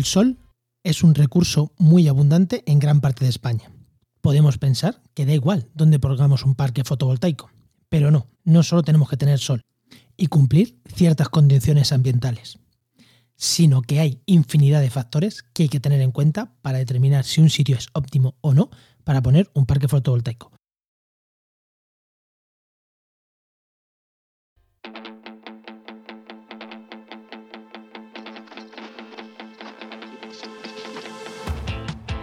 El sol es un recurso muy abundante en gran parte de España. Podemos pensar que da igual dónde pongamos un parque fotovoltaico, pero no, no solo tenemos que tener sol y cumplir ciertas condiciones ambientales, sino que hay infinidad de factores que hay que tener en cuenta para determinar si un sitio es óptimo o no para poner un parque fotovoltaico.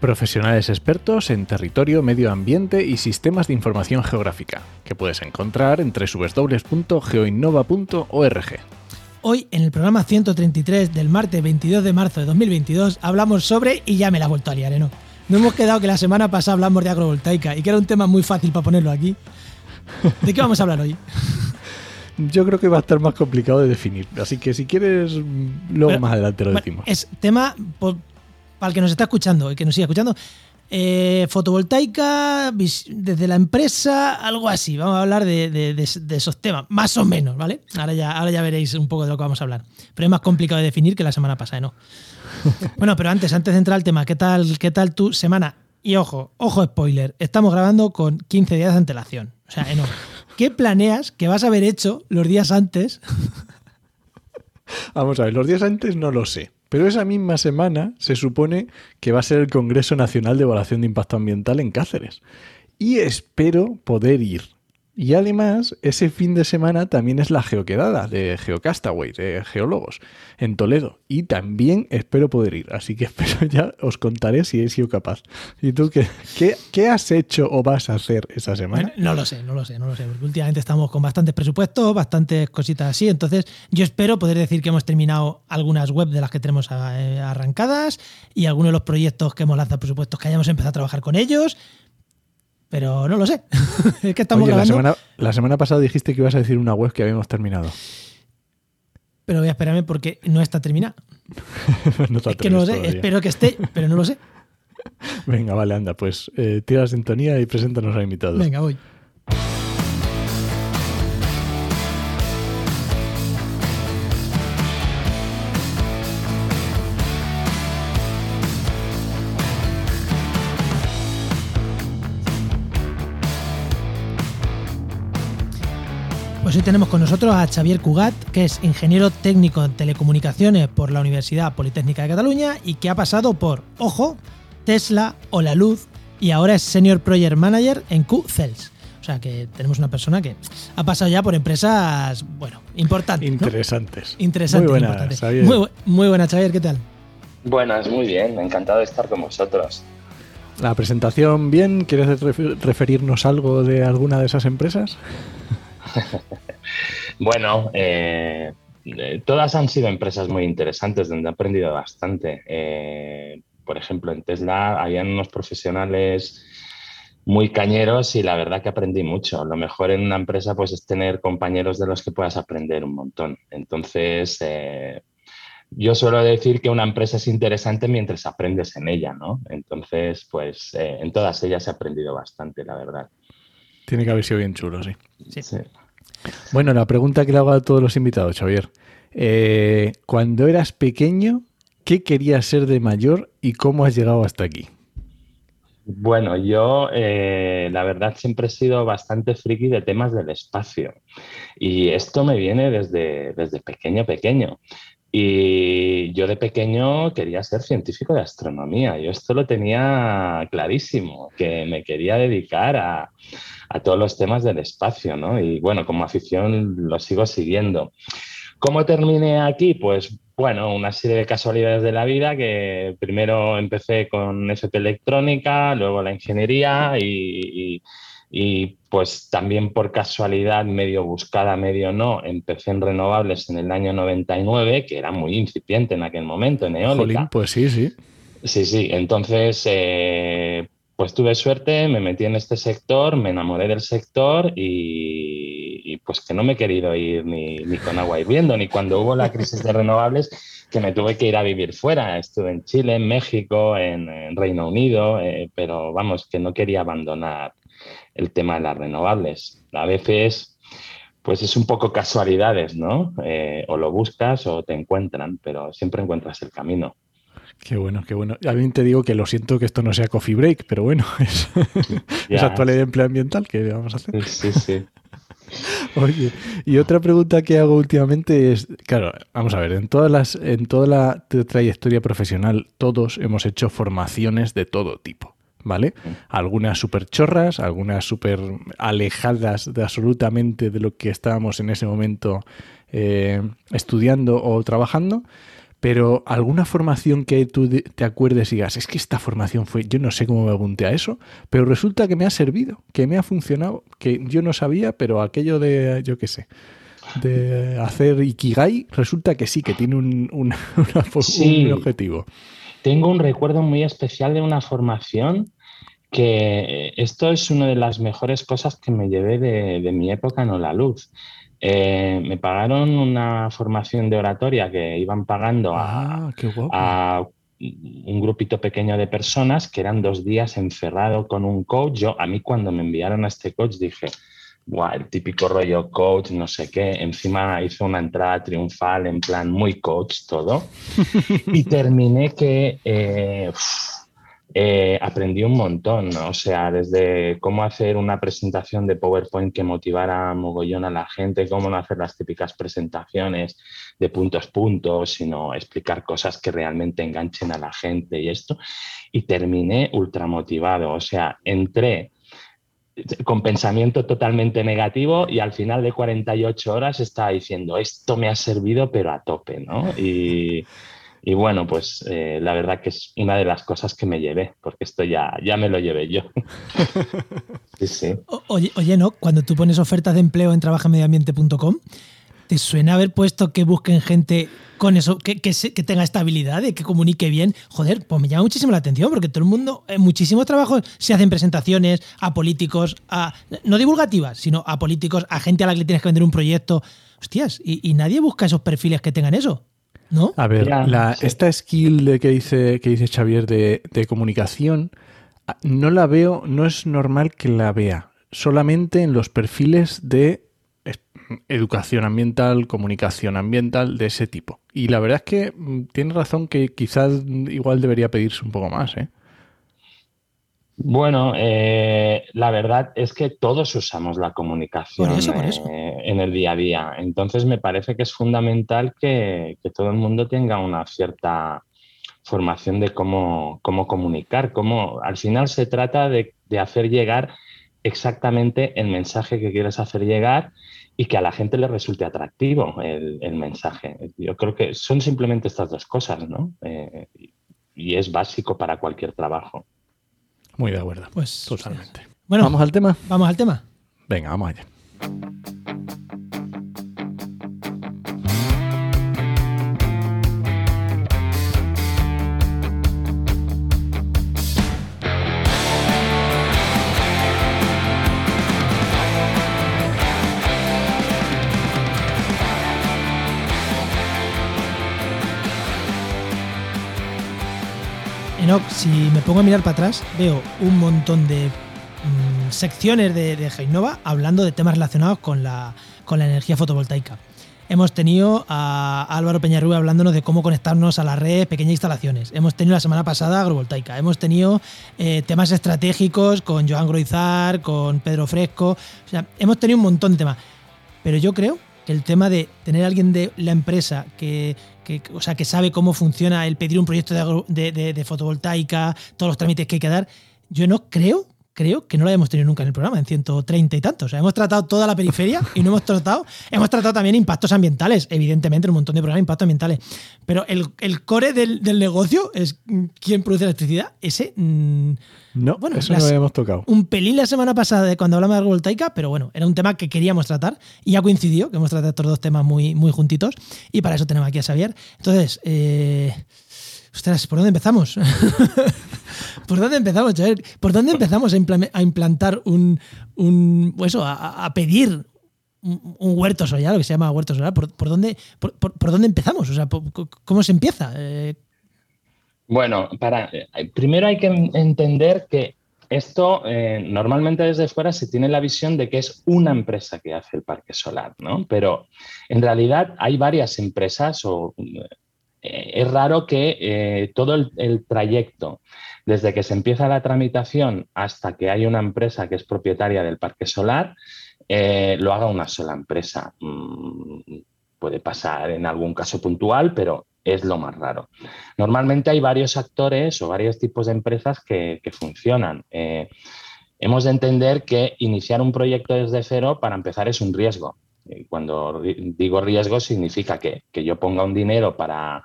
Profesionales expertos en territorio, medio ambiente y sistemas de información geográfica, que puedes encontrar en www.geoinnova.org. Hoy, en el programa 133 del martes 22 de marzo de 2022, hablamos sobre, y ya me la he vuelto a liar, ¿eh? ¿no? No hemos quedado que la semana pasada hablamos de agrovoltaica y que era un tema muy fácil para ponerlo aquí. ¿De qué vamos a hablar hoy? Yo creo que va a estar más complicado de definir, así que si quieres, luego más adelante lo decimos. es tema, por- para el que nos está escuchando y que nos siga escuchando, eh, fotovoltaica desde la empresa, algo así. Vamos a hablar de, de- de- de esos temas, más o menos, ¿vale? Ahora ya, ahora ya veréis un poco de lo que vamos a hablar. Pero es más complicado de definir que la semana pasada, ¿no? bueno, pero antes, antes de entrar al tema, ¿qué tal, qué tal tu semana? Y ojo, ojo spoiler, estamos grabando con 15 días de antelación. O sea, eh, no. ¿Qué planeas que vas a haber hecho los días antes Vamos a ver, los días antes no lo sé, pero esa misma semana se supone que va a ser el Congreso Nacional de Evaluación de Impacto Ambiental en Cáceres. Y espero poder ir. Y además, ese fin de semana también es la geoquedada de Geocastaway, de geólogos, en Toledo. Y también espero poder ir. Así que espero ya os contaré si he sido capaz. ¿Y tú qué, qué, has hecho o vas a hacer esa semana? No lo sé, no lo sé, no lo sé, porque últimamente estamos con bastantes presupuestos, bastantes cositas así, entonces yo espero poder decir que hemos terminado algunas web de las que tenemos eh, arrancadas y algunos de los proyectos que hemos lanzado presupuestos que hayamos empezado a trabajar con ellos, pero no lo sé. es que estamos Oye, la semana, la semana pasada dijiste que ibas a decir una web que habíamos terminado. pero voy a esperarme porque no está terminada. no Es que no lo sé, todavía. espero que esté, pero no lo sé. Venga, vale, anda, pues eh, tira la sintonía y preséntanos al invitado. Venga, voy. Pues hoy tenemos con nosotros a Xavier Cugat, que es ingeniero técnico en telecomunicaciones por la Universidad Politécnica de Cataluña y que ha pasado por, ojo, Tesla o La Luz y ahora es Senior Project Manager en Q-Cells. O sea que tenemos una persona que ha pasado ya por empresas, bueno, importantes. ¿no? Interesantes. Interesantes. Muy buenas. Xavier. Muy, bu- muy buena, Xavier, ¿qué tal? Buenas, muy bien, encantado de estar con vosotros. La presentación, bien. ¿Quieres refer- referirnos algo de alguna de esas empresas? Bueno, eh, eh, todas han sido empresas muy interesantes donde he aprendido bastante. Eh, por ejemplo, en Tesla habían unos profesionales muy cañeros y la verdad que aprendí mucho. Lo mejor en una empresa pues es tener compañeros de los que puedas aprender un montón. Entonces, yo suelo decir que una empresa es interesante mientras aprendes en ella, ¿no? Entonces, pues en todas ellas he aprendido bastante, la verdad. Tiene que haber sido bien chulo, sí. Sí. Sí. Bueno, la pregunta que le hago a todos los invitados, Xavier. Eh, cuando eras pequeño, ¿qué querías ser de mayor y cómo has llegado hasta aquí? Bueno, yo eh, la verdad siempre he sido bastante friki de temas del espacio y esto me viene desde, desde pequeño, pequeño. Y yo de pequeño quería ser científico de astronomía. Yo esto lo tenía clarísimo, que me quería dedicar a, a todos los temas del espacio, ¿no? Y bueno, como afición lo sigo siguiendo. ¿Cómo terminé aquí? Pues bueno, una serie de casualidades de la vida que primero empecé con FP electrónica, luego la ingeniería y, y- y, pues también por casualidad, medio buscada, medio no, empecé en renovables en el año 99, que era muy incipiente en aquel momento, en eólica. Jolín, pues sí, sí. Sí, sí. Entonces, eh, pues tuve suerte, me metí en este sector, me enamoré del sector y, pues que no me he querido ir ni, con agua hirviendo, ni cuando hubo la crisis de renovables, que me tuve que ir a vivir fuera. Estuve en Chile, en México, en, Reino Unido, eh, pero vamos, que no quería abandonar el tema de las renovables. A veces, pues es un poco casualidades, ¿no? Eh, o lo buscas o te encuentran, pero siempre encuentras el camino. Qué bueno, qué bueno. A mí te digo que lo siento que esto no sea coffee break, pero bueno, es, actualidad de empleo ambiental que vamos a hacer. Sí, sí. Oye, y otra pregunta que hago últimamente es, claro, vamos a ver, en todas las, en toda la trayectoria profesional, todos hemos hecho formaciones de todo tipo. ¿Vale? Algunas súper chorras, algunas súper alejadas de absolutamente de lo que estábamos en ese momento eh, estudiando o trabajando, pero alguna formación que tú te acuerdes y digas, es que esta formación fue, yo no sé cómo me apunté a eso, pero resulta que me ha servido, que me ha funcionado, que yo no sabía, pero aquello de, yo qué sé, de hacer Ikigai, resulta que sí, que tiene un, un, objetivo. Tengo un recuerdo muy especial de una formación que esto es una de las mejores cosas que me llevé de, de mi época en la luz. Eh, me pagaron una formación de oratoria que iban pagando a, ah, un grupito pequeño de personas que eran dos días encerrado con un coach. Yo, a mí cuando me enviaron a este coach dije, el típico rollo coach, no sé qué. Encima hizo una entrada triunfal en plan muy coach todo. y terminé que... Eh, eh, aprendí un montón, o sea, desde cómo hacer una presentación de PowerPoint que motivara mogollón a la gente, cómo no hacer las típicas presentaciones de puntos puntos, sino explicar cosas que realmente enganchen a la gente y esto. Y terminé ultra motivado, o sea, entré con pensamiento totalmente negativo y al final de 48 horas estaba diciendo, esto me ha servido pero a tope, ¿no? Y bueno, pues eh, la verdad que es una de las cosas que me llevé, porque esto ya, ya me lo llevé yo. sí, sí. Oye, oye, ¿no? Cuando tú pones ofertas de empleo en trabajamediambiente.com, ¿te suena haber puesto que busquen gente con eso, que, que, que, tenga estabilidad, que comunique bien? Joder, pues me llama muchísimo la atención, porque todo el mundo, en muchísimos trabajos se hacen presentaciones a políticos, a, no divulgativas, sino a políticos, a gente a la que le tienes que vender un proyecto. Hostias, y nadie busca esos perfiles que tengan eso. ¿No? A ver, esta skill de que dice, que dice Xavier de, comunicación, ah, no la veo, no es normal que la vea. Solamente en los perfiles de educación ambiental, comunicación ambiental, de ese tipo. Y la verdad es que mm, tiene razón que quizás igual debería pedirse un poco más, ¿eh? Bueno, eh, la verdad es que todos usamos la comunicación eh, en el día a día. Entonces me parece que es fundamental que, todo el mundo tenga una cierta formación de cómo, cómo comunicar. Cómo, al final se trata de, hacer llegar exactamente el mensaje que quieres hacer llegar y que a la gente le resulte atractivo el, mensaje. Yo creo que son simplemente estas dos cosas, ¿no? Eh, y es básico para cualquier trabajo. Muy de acuerdo. Pues totalmente. Bueno, ¿vamos al tema? Vamos al tema. Venga, vamos allá. Si me pongo a mirar para atrás, veo un montón de mm, secciones de, de Heinova hablando de temas relacionados con la, con la energía fotovoltaica. Hemos tenido a Álvaro Peñarrubia hablándonos de cómo conectarnos a la red, pequeñas instalaciones. Hemos tenido la semana pasada agrovoltaica. Hemos tenido eh, temas estratégicos con Joan Groizar, con Pedro Fresco. O sea, hemos tenido un montón de temas. Pero yo creo que el tema de tener a alguien de la empresa que, o sea, que sabe cómo funciona el pedir un proyecto de, fotovoltaica, todos los trámites que hay que dar, yo no creo creo que no lo habíamos tenido nunca en el programa, en 130 y tantos. O sea, hemos tratado toda la periferia y no hemos tratado, hemos tratado también impactos ambientales, evidentemente, un montón de programas de impactos ambientales. Pero el, core del, negocio es quién produce electricidad. Ese. Mm, no, bueno, eso no lo habíamos tocado. Un pelín la semana pasada de cuando hablamos de agrivoltaica, pero bueno, era un tema que queríamos tratar y ya coincidió que hemos tratado estos dos temas muy, muy juntitos y para eso tenemos aquí a Xavier. Entonces, eh, Ostras, ¿por dónde empezamos? ¿Por dónde empezamos, Javier? ¿Por dónde empezamos a, implantar un, un eso, a, pedir un, huerto solar, lo que se llama huerto solar? ¿Por, dónde, por, dónde empezamos? O sea, ¿cómo se empieza? Eh, bueno, para, eh, primero hay que entender que esto eh, normalmente desde fuera se tiene la visión de que es una empresa que hace el parque solar, ¿no? Pero en realidad hay varias empresas o es raro que todo el, trayecto, desde que se empieza la tramitación hasta que hay una empresa que es propietaria del parque solar, lo haga una sola empresa. Mm, puede pasar en algún caso puntual, pero es lo más raro. Normalmente hay varios actores o varios tipos de empresas que, funcionan. Eh, hemos de entender que iniciar un proyecto desde cero para empezar es un riesgo. Cuando digo riesgo significa que, yo ponga un dinero para,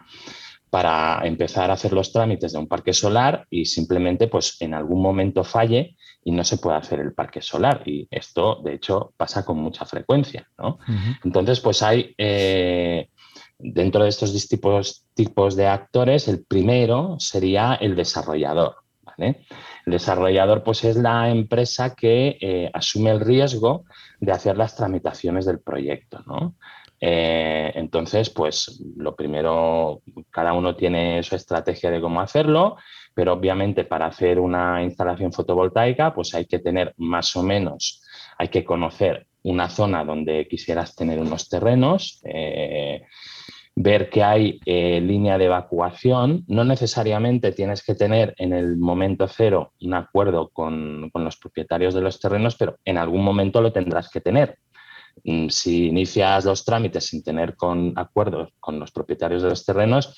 para empezar a hacer los trámites de un parque solar y simplemente pues en algún momento falle y no se puede hacer el parque solar. Y esto, de hecho, pasa con mucha frecuencia. Entonces, pues hay eh, dentro de estos distintos tipos de actores, el primero sería el desarrollador. El desarrollador pues, es la empresa que eh, asume el riesgo de hacer las tramitaciones del proyecto. Eh, entonces, pues lo primero, cada uno tiene su estrategia de cómo hacerlo, pero obviamente para hacer una instalación fotovoltaica, pues hay que tener más o menos, hay que conocer una zona donde quisieras tener unos terrenos. Eh, ver que hay eh, línea de evacuación. No necesariamente tienes que tener en el momento cero un acuerdo con, los propietarios de los terrenos, pero en algún momento lo tendrás que tener. Mm, si inicias los trámites sin tener con acuerdos con los propietarios de los terrenos,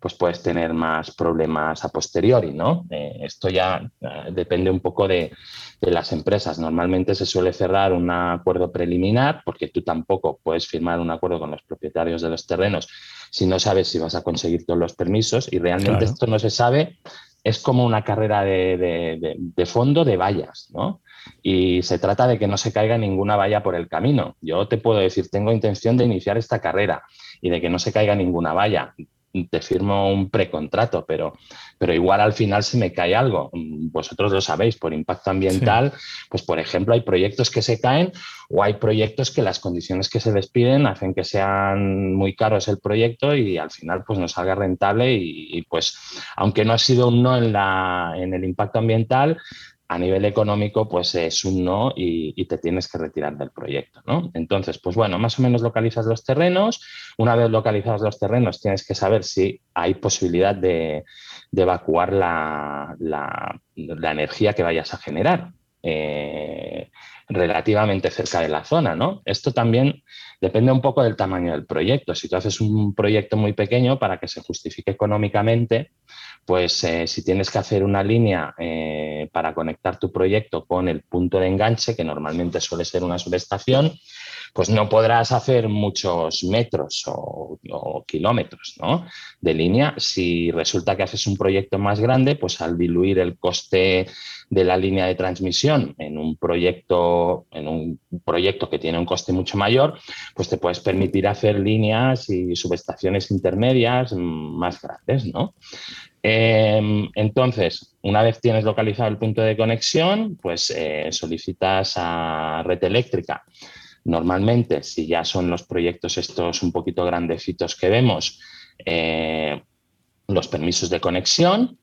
pues puedes tener más problemas a posteriori, ¿no? Eh, esto ya eh, depende un poco de, de, las empresas. Normalmente se suele cerrar un acuerdo preliminar porque tú tampoco puedes firmar un acuerdo con los propietarios de los terrenos si no sabes si vas a conseguir todos los permisos y realmente esto no se sabe. Es como una carrera de, de, de fondo de vallas, ¿no? Y se trata de que no se caiga ninguna valla por el camino. Yo te puedo decir, tengo intención de iniciar esta carrera y de que no se caiga ninguna valla te firmo un precontrato, pero, pero igual al final se me cae algo. Vosotros lo sabéis, por impacto ambiental, pues por ejemplo hay proyectos que se caen o hay proyectos que las condiciones que se les piden hacen que sean muy caros el proyecto y al final pues no salga rentable y, y pues aunque no ha sido un no en, la, en el impacto ambiental, a nivel económico, pues es un no y, te tienes que retirar del proyecto, ¿no? Entonces, pues bueno, más o menos localizas los terrenos. Una vez localizados los terrenos, tienes que saber si hay posibilidad de, evacuar la, energía que vayas a generar. Eh, relativamente cerca de la zona, ¿no? Esto también depende un poco del tamaño del proyecto. Si tú haces un proyecto muy pequeño para que se justifique económicamente, pues eh, si tienes que hacer una línea eh, para conectar tu proyecto con el punto de enganche, que normalmente suele ser una subestación, pues no podrás hacer muchos metros o, kilómetros de línea. Si resulta que haces un proyecto más grande, pues al diluir el coste de la línea de transmisión en un proyecto, en un proyecto que tiene un coste mucho mayor, pues te puedes permitir hacer líneas y subestaciones intermedias más grandes, ¿no? Em, entonces, una vez tienes localizado el punto de conexión, pues eh, solicitas a red eléctrica. Normalmente, si ya son los proyectos estos un poquito grandecitos que vemos, eh, los permisos de conexión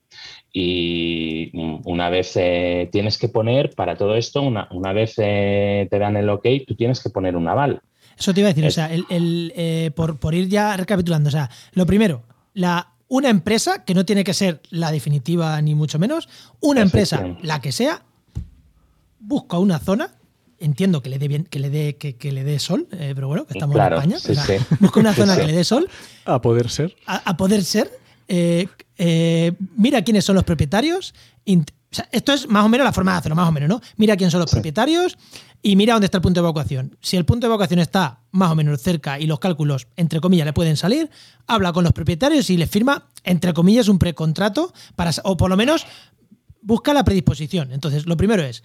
y una vez eh, tienes que poner para todo esto, una, vez eh, te dan el ok, tú tienes que poner un aval. Eso te iba a decir, o sea, eh, por, ir ya recapitulando, o sea, lo primero, la, una empresa, que no tiene que ser la definitiva ni mucho menos, una empresa, la que sea, busca una zona, entiendo que le dé bien, que le dé, que, le dé sol, pero bueno, que estamos en España. busca una zona que le dé sol. A poder ser. a poder ser eh, eh, mira quiénes son los propietarios. Esto es más o menos la forma de hacerlo, más o menos, ¿no? Mira quiénes son los propietarios y mira dónde está el punto de evacuación. Si el punto de evacuación está más o menos cerca y los cálculos, entre comillas, le pueden salir, habla con los propietarios y les firma, entre comillas, un precontrato, para, o por lo menos busca la predisposición. Entonces, lo primero es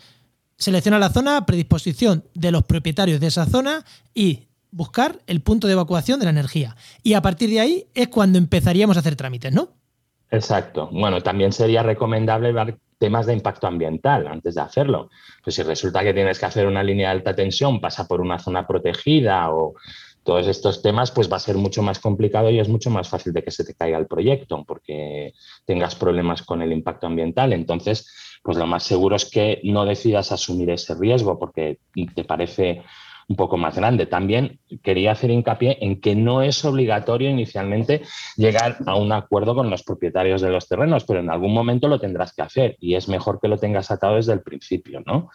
seleccionar la zona, predisposición de los propietarios de esa zona y buscar el punto de evacuación de la energía. Y a partir de ahí es cuando empezaríamos a hacer trámites, ¿no? Exacto. Bueno, también sería recomendable temas de impacto ambiental antes de hacerlo. Pues si resulta que tienes que hacer una línea de alta tensión, pasa por una zona protegida o todos estos temas, pues va a ser mucho más complicado y es mucho más fácil de que se te caiga el proyecto porque tengas problemas con el impacto ambiental. Entonces, pues lo más seguro es que no decidas asumir ese riesgo porque te parece un poco más grande. También quería hacer hincapié en que no es obligatorio inicialmente llegar a un acuerdo con los propietarios de los terrenos, pero en algún momento lo tendrás que hacer y es mejor que lo tengas atado desde el principio, ¿no?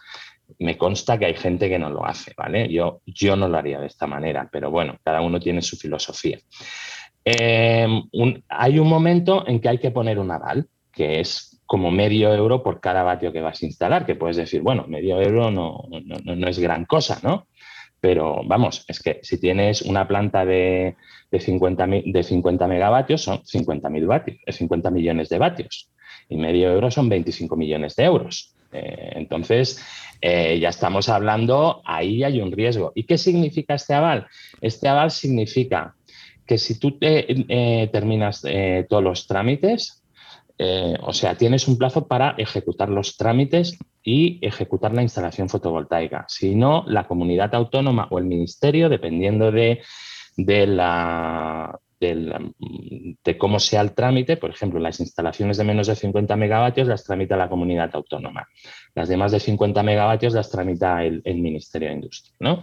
Me consta que hay gente que no lo hace, ¿vale? Yo, yo no lo haría de esta manera, pero bueno, cada uno tiene su filosofía. Eh, hay un momento en que hay que poner un aval, que es como medio euro por cada vatio que vas a instalar, que puedes decir, bueno, medio euro no, no, no es gran cosa, ¿no? Pero vamos, es que si tienes una planta de, de 50, de 50 megavatios, son 50.000 vatios, 50 millones de vatios. Y medio euro son 25 millones de euros. Eh, entonces, eh, ya estamos hablando, ahí hay un riesgo. ¿Y qué significa este aval? Este aval significa que si tú te, eh, terminas todos los trámites, o sea, tienes un plazo para ejecutar los trámites y ejecutar la instalación fotovoltaica. Si no, la comunidad autónoma o el ministerio, dependiendo de, la, de, cómo sea el trámite, por ejemplo, las instalaciones de menos de 50 megavatios las tramita la comunidad autónoma. Las de más de 50 megavatios las tramita el, Ministerio de Industria.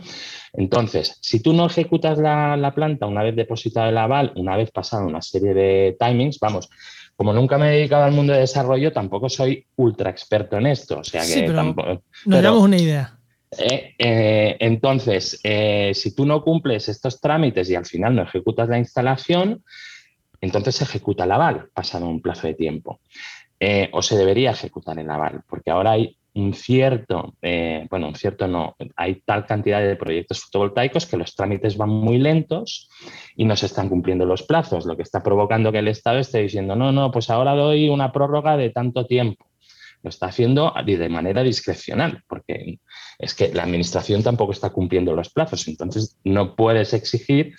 Entonces, si tú no ejecutas la, la, planta una vez depositado el aval, una vez pasado una serie de timings, vamos, como nunca me he dedicado al mundo de desarrollo, tampoco soy ultra experto en esto. O sea que tampoco, nos damos una idea. Eh, eh, entonces, eh, si tú no cumples estos trámites y al final no ejecutas la instalación, entonces se ejecuta el aval pasado un plazo de tiempo. o se debería ejecutar el aval, porque ahora hay un cierto, eh, bueno, un cierto no, hay tal cantidad de proyectos fotovoltaicos que los trámites van muy lentos y no se están cumpliendo los plazos, lo que está provocando que el Estado esté diciendo, no, no, pues ahora doy una prórroga de tanto tiempo lo está haciendo de manera discrecional, porque es que la administración tampoco está cumpliendo los plazos. Entonces, no puedes exigir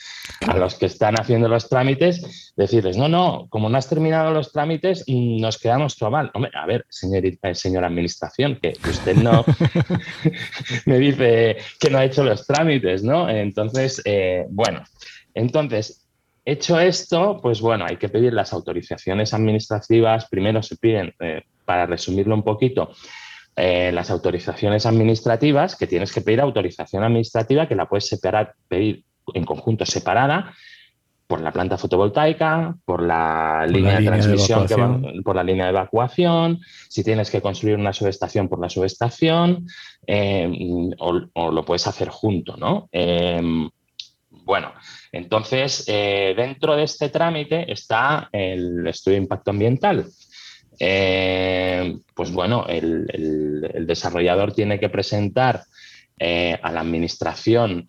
a los que están haciendo los trámites decirles, no, no, como no has terminado los trámites, nos quedamos tu aval. Hombre, a ver, señorita, eh, señora administración, que usted no me dice que no ha hecho los trámites, ¿no? Entonces, eh, bueno, entonces, Hecho esto, pues bueno, hay que pedir las autorizaciones administrativas. Primero se piden eh, para resumirlo un poquito, eh, las autorizaciones administrativas, que tienes que pedir autorización administrativa, que la puedes separar, pedir en conjunto separada por la planta fotovoltaica, por la línea de transmisión, por la línea de evacuación, si tienes que construir una subestación por la subestación, eh, o, lo puedes hacer junto, ¿no? Em, bueno, entonces, eh, dentro de este trámite está el estudio de impacto ambiental, eh, pues bueno, el, desarrollador tiene que presentar eh, a la administración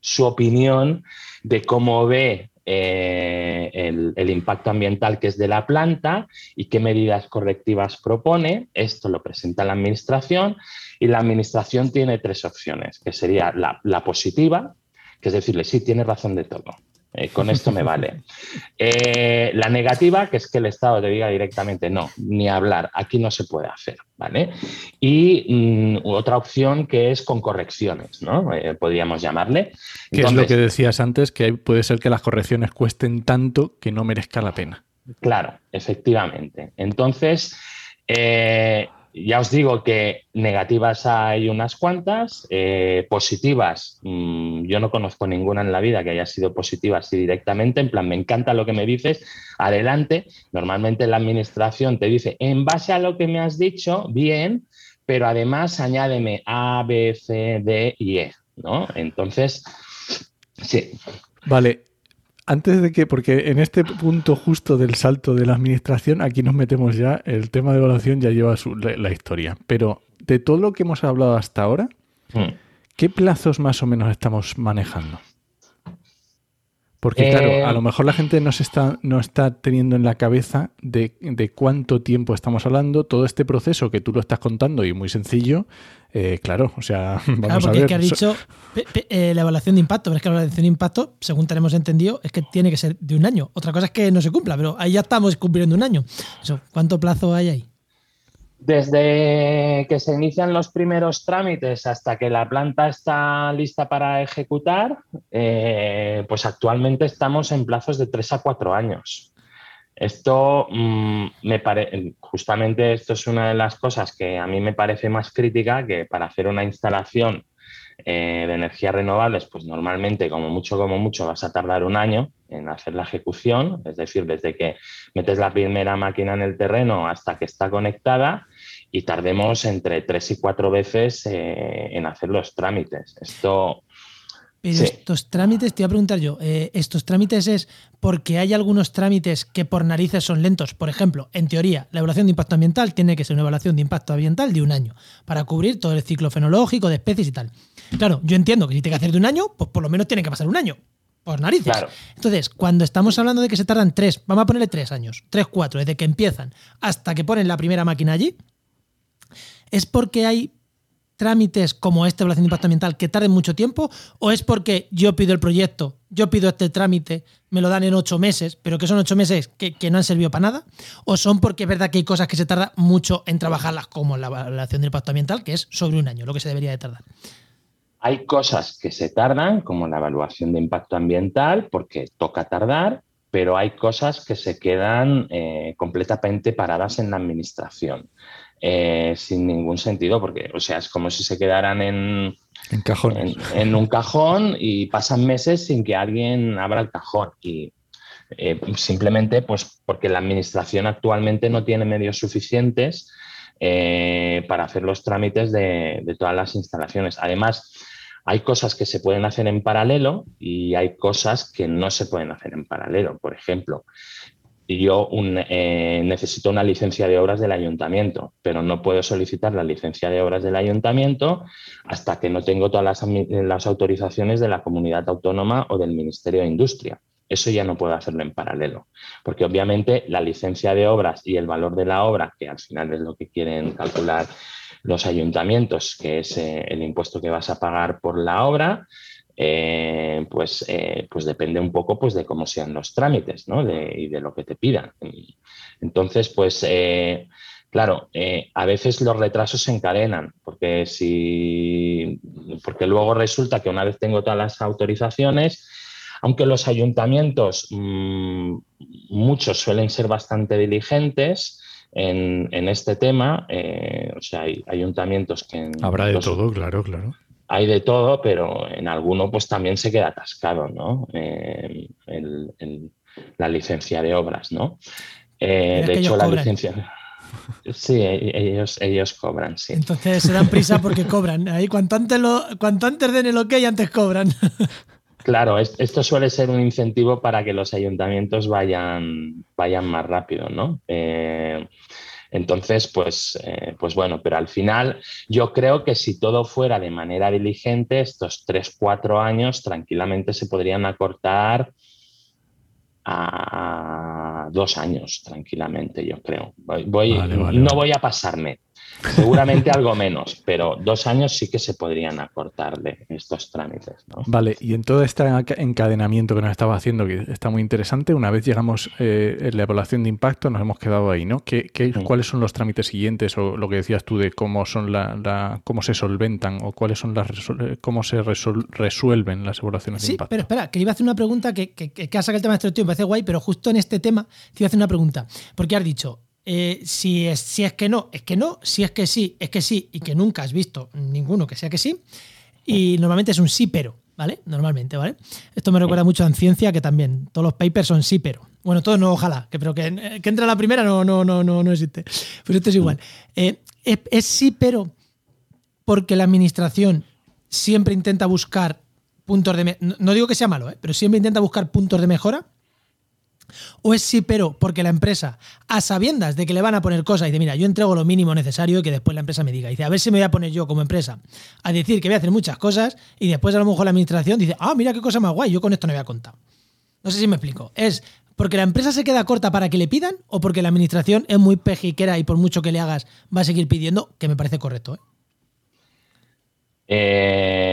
su opinión de cómo ve el, impacto ambiental que es de la planta y qué medidas correctivas propone. Esto lo presenta la administración y la administración tiene tres opciones, que sería la positiva, que es decirle, sí, tiene razón de todo. Eh, con esto me vale. Eh, la negativa, que es que el Estado te diga directamente, no, ni hablar, aquí no se puede hacer, ¿vale? Y mm, otra opción que es con correcciones, ¿no? Eh, podríamos llamarle. Que es lo que decías antes, que puede ser que las correcciones cuesten tanto que no merezca la pena. Claro, efectivamente. Entonces, ya os digo que negativas hay unas cuantas, eh, positivas, mm, yo no conozco ninguna en la vida que haya sido positiva así directamente, en plan, me encanta lo que me dices, adelante. Normalmente la administración te dice, en base a lo que me has dicho, bien, pero además añádeme A, B, C, D y E, ¿no? Entonces, sí. Vale, antes de que, porque en este punto justo del salto de la administración, aquí nos metemos ya, el tema de evaluación ya lleva la, historia. Pero de todo lo que hemos hablado hasta ahora, hmm. ¿qué plazos más o menos estamos manejando? Porque, claro, a eh, lo mejor la gente no, se está, no está teniendo en la cabeza de, cuánto tiempo estamos hablando. Todo este proceso que tú lo estás contando y muy sencillo, eh, claro, o sea, vamos claro, porque a ver. Es que has dicho eh, la evaluación de impacto, pero es que la evaluación de impacto, según tenemos entendido, es que tiene que ser de un año. Otra cosa es que no se cumpla, pero ahí ya estamos cumpliendo un año. ¿Cuánto plazo hay ahí? Desde que se inician los primeros trámites hasta que la planta está lista para ejecutar, eh, pues actualmente estamos en plazos de tres a cuatro años. Esto mm, me parece, justamente esto es una de las cosas que a mí me parece más crítica, que para hacer una instalación eh, de energías renovables, pues normalmente, como mucho, como mucho, vas a tardar un año en hacer la ejecución, es decir, desde que metes la primera máquina en el terreno hasta que está conectada y tardemos entre tres y cuatro veces eh, en hacer los trámites. Esto. Pero estos trámites, te iba a preguntar yo, eh, ¿estos trámites es porque hay algunos trámites que por narices son lentos? Por ejemplo, en teoría, la evaluación de impacto ambiental tiene que ser una evaluación de impacto ambiental de un año para cubrir todo el ciclo fenológico de especies y tal. Claro, yo entiendo que si tiene que hacer de un año, pues por lo menos tiene que pasar un año. Por narices. Entonces, cuando estamos hablando de que se tardan tres, vamos a ponerle tres años, tres, cuatro, desde que empiezan hasta que ponen la primera máquina allí, ¿Es porque hay trámites como este evaluación de impacto ambiental que tarden mucho tiempo? ¿O es porque yo pido el proyecto, yo pido este trámite, me lo dan en ocho meses, pero que son ocho meses que, no han servido para nada? ¿O son porque es verdad que hay cosas que se tarda mucho en trabajarlas, como la evaluación de impacto ambiental, que es sobre un año, lo que se debería de tardar? Hay cosas que se tardan, como la evaluación de impacto ambiental, porque toca tardar, pero hay cosas que se quedan eh, completamente paradas en la administración. Eh, sin ningún sentido, porque, o sea, es como si se quedaran en, en, un cajón y pasan meses sin que alguien abra el cajón. Y eh, simplemente pues porque la administración actualmente no tiene medios suficientes eh, para hacer los trámites de, de todas las instalaciones. Además, hay cosas que se pueden hacer en paralelo y hay cosas que no se pueden hacer en paralelo. Por ejemplo, yo eh, necesito una licencia de obras del ayuntamiento, pero no puedo solicitar la licencia de obras del ayuntamiento hasta que no tengo todas las, autorizaciones de la comunidad autónoma o del Ministerio de Industria. Eso ya no puedo hacerlo en paralelo, porque obviamente la licencia de obras y el valor de la obra, que al final es lo que quieren calcular los ayuntamientos, que es eh, el impuesto que vas a pagar por la obra, eh, pues, eh, pues depende un poco pues, de cómo sean los trámites ¿no? y de lo que te pidan. Entonces, pues eh, claro, a veces los retrasos se encadenan, porque, si, porque luego resulta que una vez tengo todas las autorizaciones, aunque los ayuntamientos, mm, muchos suelen ser bastante diligentes, en, este tema. o sea, hay ayuntamientos que... Habrá de todo, claro, claro hay de todo, pero en alguno pues también se queda atascado, ¿no? la licencia de obras, ¿no? Eh, de hecho, la licencia... Sí, e-, ellos, ellos cobran, sí. Entonces se dan prisa porque cobran. Ahí cuanto antes, lo, cuanto antes den el ok, antes cobran. Claro, esto suele ser un incentivo para que los ayuntamientos vayan, vayan más rápido, ¿no? Eh, entonces, pues, eh, pues bueno, pero al final yo creo que si todo fuera de manera diligente, estos tres, cuatro años tranquilamente se podrían acortar a dos años tranquilamente, yo creo. Voy, no voy a pasarme. Seguramente algo menos, pero dos años sí que se podrían acortarle estos trámites. Vale, y en todo este encadenamiento que nos estaba haciendo, que está muy interesante, una vez llegamos eh, en la evaluación de impacto, nos hemos quedado ahí, ¿no? ¿Qué, mm. ¿Cuáles son los trámites siguientes o lo que decías tú de cómo son la, cómo se solventan o cuáles son las eh, cómo se resuelven las evaluaciones de impacto? Pero espera, que iba a hacer una pregunta que, que, que, que el tema de este me parece guay, pero justo en este tema te iba a hacer una pregunta. Porque has dicho, eh, si, es, si es que no, es que no, si es que sí, es que sí, y que nunca has visto ninguno que sea que sí. Y normalmente es un sí, pero, ¿vale? Normalmente, ¿vale? Esto me recuerda mucho a ciencia, que también todos los papers son sí, pero. Bueno, todos no, ojalá, que, pero que, que entre la primera no, no, no, no, no existe. Pero esto es igual. Eh, es, sí, pero porque la administración siempre intenta buscar puntos de... No digo que sea malo, ¿eh? pero siempre intenta buscar puntos de mejora o es sí, pero porque la empresa, a sabiendas de que le van a poner cosas, dice, mira, yo entrego lo mínimo necesario y que después la empresa me diga. Dice, a ver si me voy a poner yo como empresa a decir que voy a hacer muchas cosas y después a lo mejor la administración dice, ah, mira qué cosa más guay, yo con esto no voy a contar. No sé si me explico. Es porque la empresa se queda corta para que le pidan o porque la administración es muy pejiquera y por mucho que le hagas va a seguir pidiendo, que me parece correcto. ¿eh? eh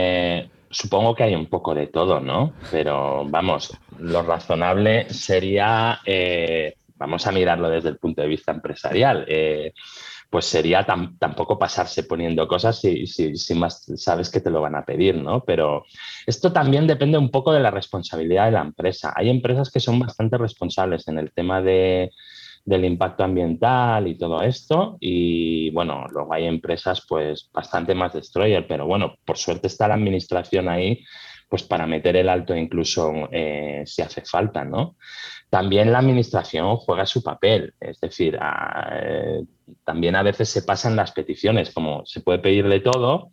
supongo que hay un poco de todo, ¿no? Pero vamos, lo razonable sería, eh, vamos a mirarlo desde el punto de vista empresarial. Eh, pues sería tampoco pasarse poniendo cosas si, si, más sabes que te lo van a pedir, ¿no? Pero esto también depende un poco de la responsabilidad de la empresa. Hay empresas que son bastante responsables en el tema de, del impacto ambiental y todo esto. Y bueno, luego hay empresas pues bastante más destroyer, pero bueno, por suerte está la administración ahí pues para meter el alto incluso eh, si hace falta, ¿no? También la administración juega su papel, es decir, eh, también a veces se pasan las peticiones, como se puede pedir de todo,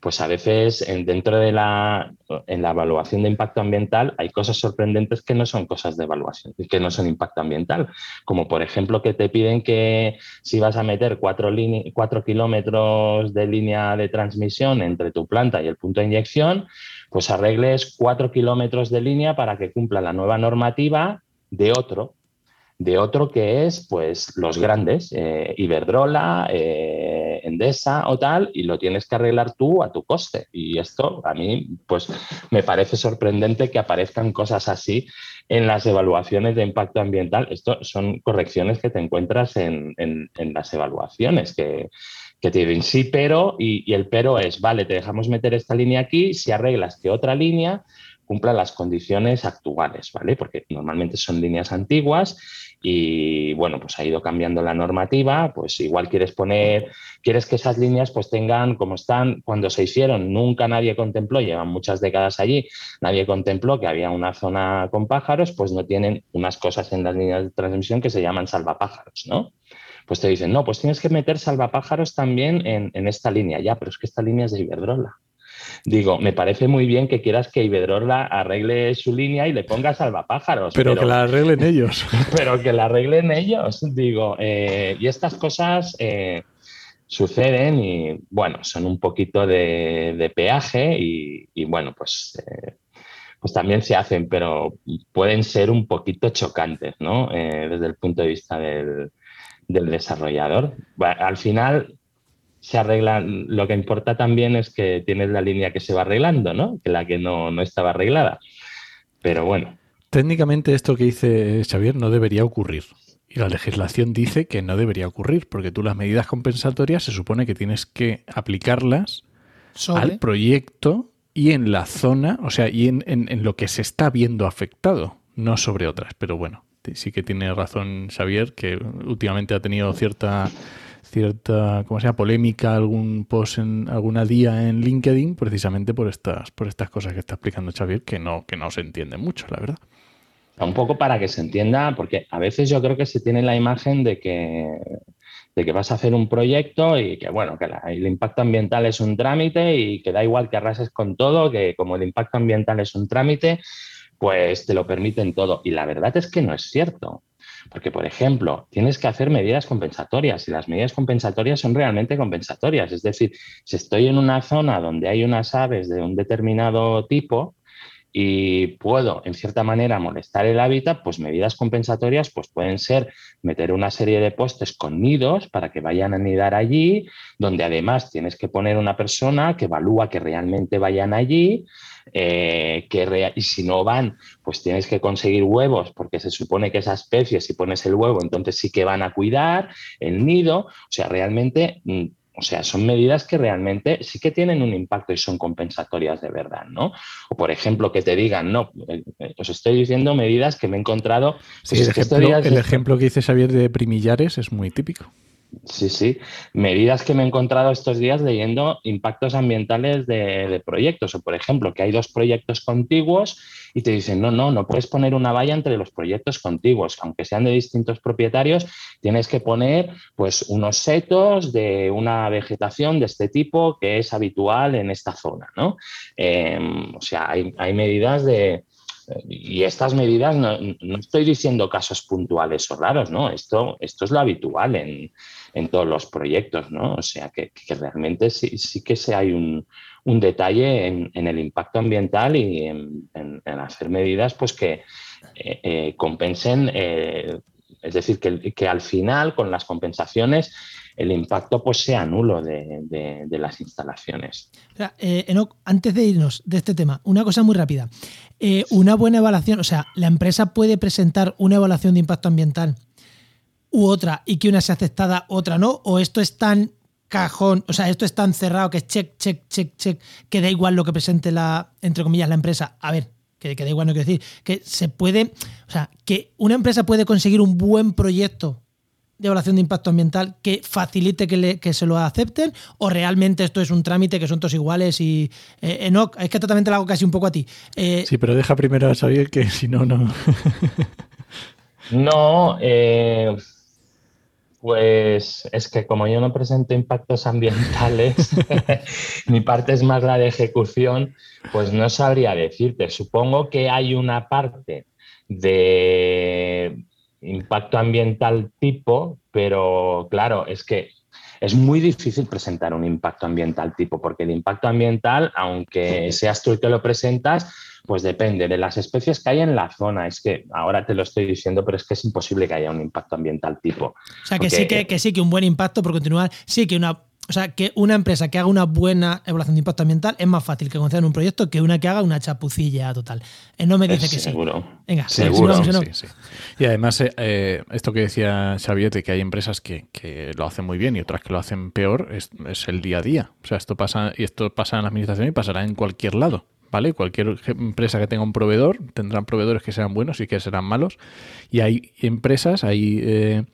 pues a veces dentro de la, en la evaluación de impacto ambiental hay cosas sorprendentes que no son cosas de evaluación, que no son impacto ambiental, como por ejemplo que te piden que si vas a meter cuatro, cuatro kilómetros de línea de transmisión entre tu planta y el punto de inyección, pues arregles cuatro kilómetros de línea para que cumpla la nueva normativa de otro, de otro que es pues los grandes, eh, Iberdrola, eh, Endesa o tal, y lo tienes que arreglar tú a tu coste. Y esto a mí pues me parece sorprendente que aparezcan cosas así en las evaluaciones de impacto ambiental. Esto son correcciones que te encuentras en, las evaluaciones, que, que te dicen sí, pero, y, y el pero es, vale, te dejamos meter esta línea aquí, si arreglas que otra línea cumpla las condiciones actuales, ¿vale? Porque normalmente son líneas antiguas y bueno, pues ha ido cambiando la normativa, pues igual quieres poner, quieres que esas líneas pues tengan como están cuando se hicieron, nunca nadie contempló, llevan muchas décadas allí, nadie contempló que había una zona con pájaros, pues no tienen unas cosas en las líneas de transmisión que se llaman salvapájaros, ¿no? Pues te dicen, no, pues tienes que meter salvapájaros también en, en esta línea, ya, pero es que esta línea es de Iberdrola. Digo, me parece muy bien que quieras que Iberdrola arregle su línea y le ponga salvapájaros. Pero, que la arreglen ellos. Pero que la arreglen ellos. Digo, eh, y estas cosas eh, suceden y, bueno, son un poquito de, peaje y, bueno, pues, eh, pues también se hacen, pero pueden ser un poquito chocantes, ¿no? desde el punto de vista del, del desarrollador. al final, se arregla, lo que importa también es que tienes la línea que se va arreglando, ¿no? Que la que no, no estaba arreglada. Pero bueno. Técnicamente esto que dice Xavier no debería ocurrir. Y la legislación dice que no debería ocurrir, porque tú las medidas compensatorias se supone que tienes que aplicarlas al proyecto y en la zona, o sea, y en, en, lo que se está viendo afectado, no sobre otras. Pero bueno, sí que tiene razón Xavier, que últimamente ha tenido cierta cierta, como sea, polémica, algún post en alguna día en LinkedIn, precisamente por estas, por estas cosas que está explicando Xavier, que no, que no se entiende mucho, la verdad. Un poco para que se entienda, porque a veces yo creo que se tiene la imagen de que, de que vas a hacer un proyecto y que, bueno, que el impacto ambiental es un trámite y que da igual que arrases con todo, que como el impacto ambiental es un trámite, pues te lo permiten todo. Y la verdad es que no es cierto. Porque, por ejemplo, tienes que hacer medidas compensatorias y las medidas compensatorias son realmente compensatorias. Es decir, si estoy en una zona donde hay unas aves de un determinado tipo, y puedo, en cierta manera, molestar el hábitat, pues medidas compensatorias pues pueden ser meter una serie de postes con nidos para que vayan a nidar allí, donde además tienes que poner una persona que evalúa que realmente vayan allí, eh, que y si no van, pues tienes que conseguir huevos, porque se supone que esa especie, si pones el huevo, entonces sí que van a cuidar el nido. O sea, realmente mm, o sea, son medidas que realmente sí que tienen un impacto y son compensatorias de verdad, ¿no? O por ejemplo, que te digan, no, eh, eh, os estoy diciendo medidas que me he encontrado. Sí, el, ejemplo, el ejemplo que dice Xavier de primillares es muy típico. Sí, sí. Medidas que me he encontrado estos días leyendo impactos ambientales de, proyectos. O, por ejemplo, que hay dos proyectos contiguos y te dicen, no, no, no puedes poner una valla entre los proyectos contiguos. Aunque sean de distintos propietarios, tienes que poner pues, unos setos de una vegetación de este tipo que es habitual en esta zona. ¿no? Em, o sea, hay, hay medidas de, y estas medidas, no, estoy diciendo casos puntuales o raros, ¿no? Esto, esto es lo habitual en, todos los proyectos, ¿no? O sea, que, realmente sí, sí, que se hay un, detalle en, el impacto ambiental y en, hacer medidas pues que eh, eh, compensen, eh, es decir, que, que al final con las compensaciones el impacto pues sea nulo de, las instalaciones. Eh, antes de irnos de este tema, una cosa muy rápida. Una buena evaluación, o sea, la empresa puede presentar una evaluación de impacto ambiental u otra y que una sea aceptada, otra no? ¿O esto es tan cajón, o sea, esto es tan cerrado que es check, check, check, check, que da igual lo que presente la, entre comillas, la empresa? A ver, que, que da igual no quiero decir, que se puede, o sea, que una empresa puede conseguir un buen proyecto de evaluación de impacto ambiental que facilite que, le, que, se lo acepten o realmente esto es un trámite que son todos iguales y eh, Enoch, es que totalmente lo hago casi un poco a ti. Eh, sí, pero deja primero a saber que si no, no. no, eh, pues es que como yo no presento impactos ambientales, mi parte es más la de ejecución, pues no sabría decirte. Supongo que hay una parte de impacto ambiental tipo, pero claro, es que es muy difícil presentar un impacto ambiental tipo, porque el impacto ambiental, aunque seas tú el que lo presentas, pues depende de las especies que hay en la zona. Es que ahora te lo estoy diciendo, pero es que es imposible que haya un impacto ambiental tipo. O sea, que sí que, que, sí que un buen impacto, por continuar, sí que una o sea, que una empresa que haga una buena evaluación de impacto ambiental es más fácil que concedan un proyecto que una que haga una chapucilla total. Él no me dice que seguro. sí. Venga, seguro. Sí, sí. Y además, eh, eh, esto que decía Xavier, de que hay empresas que, que, lo hacen muy bien y otras que lo hacen peor, es, es, el día a día. O sea, esto pasa, y esto pasa en la administración y pasará en cualquier lado. ¿Vale? Cualquier empresa que tenga un proveedor, tendrán proveedores que sean buenos y que serán malos. Y hay empresas, hay eh,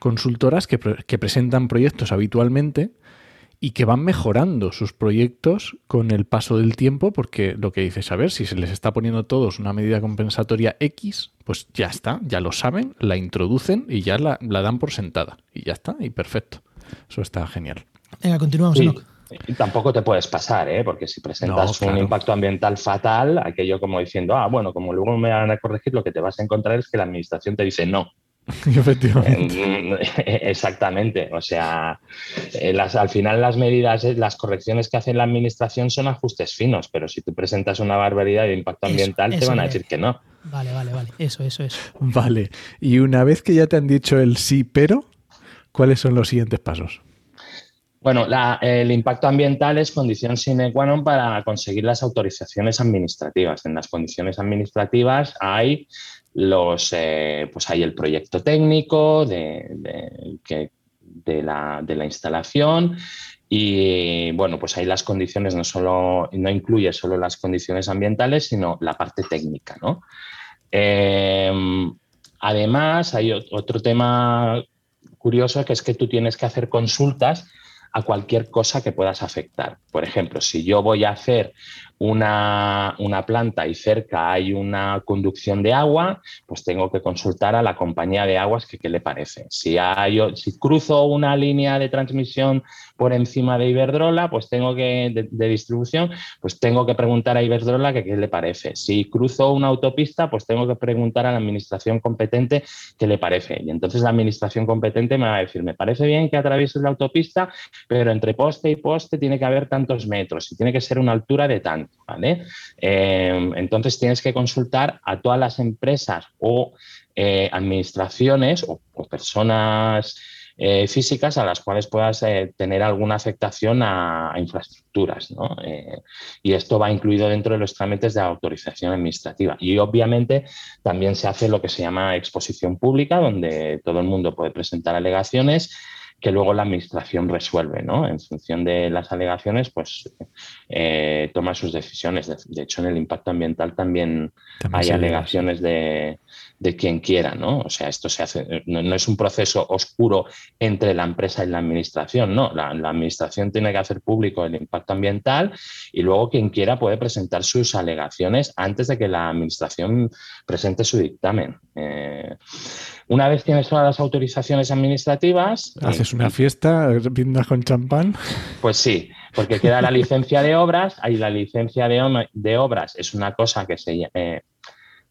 consultoras que, que presentan proyectos habitualmente y que van mejorando sus proyectos con el paso del tiempo, porque lo que dices, a ver, si se les está poniendo a todos una medida compensatoria X, pues ya está, ya lo saben, la introducen y ya la, la dan por sentada. Y ya está, y perfecto. Eso está genial. Venga, continuamos. Sí. Y tampoco te puedes pasar, ¿eh? porque si presentas no, claro. un impacto ambiental fatal, aquello como diciendo, ah, bueno, como luego me van a corregir, lo que te vas a encontrar es que la administración te dice no. Efectivamente. Exactamente. O sea, eh, las, al final las medidas, eh, las correcciones que hace la administración son ajustes finos, pero si tú presentas una barbaridad de impacto ambiental, eso, te van a decir que no. Vale, vale, vale. Eso, eso, eso. Vale. Y una vez que ya te han dicho el sí, pero, ¿cuáles son los siguientes pasos? Bueno, la, el impacto ambiental es condición sine qua non para conseguir las autorizaciones administrativas. En las condiciones administrativas hay los, eh, pues hay el proyecto técnico de, de, la, de la instalación y bueno, pues ahí las condiciones no solo, no incluye solo las condiciones ambientales, sino la parte técnica, ¿no? Eh, además, hay otro tema curioso que es que tú tienes que hacer consultas a cualquier cosa que puedas afectar. Por ejemplo, si yo voy a hacer una, una, planta y cerca hay una conducción de agua, pues tengo que consultar a la compañía de aguas que qué le parece. Si, hay, si cruzo una línea de transmisión por encima de Iberdrola, pues tengo que, de, distribución, pues tengo que preguntar a Iberdrola que qué le parece. Si cruzo una autopista, pues tengo que preguntar a la administración competente qué le parece. Y entonces la administración competente me va a decir, me parece bien que atravieses la autopista, pero entre poste y poste tiene que haber tantos metros y tiene que ser una altura de tanto. Eh, entonces tienes que consultar a todas las empresas o eh, administraciones o, personas eh, físicas a las cuales puedas eh, tener alguna afectación a, a infraestructuras. ¿no? Y esto va incluido dentro de los trámites de autorización administrativa. Y obviamente también se hace lo que se llama exposición pública, donde todo el mundo puede presentar alegaciones que luego la administración resuelve, ¿no? En función de las alegaciones, pues eh, toma sus decisiones. De, de, hecho, en el impacto ambiental también, también hay alegaciones de, de, quien quiera, ¿no? O sea, esto se hace, no, no, es un proceso oscuro entre la empresa y la administración, no. La, la, administración tiene que hacer público el impacto ambiental y luego quien quiera puede presentar sus alegaciones antes de que la administración presente su dictamen. Eh, una vez tienes todas las autorizaciones administrativas. ¿Haces una fiesta, brindas con champán? Pues sí, porque queda la licencia de obras. Hay la licencia de, de obras, es una cosa que se, eh,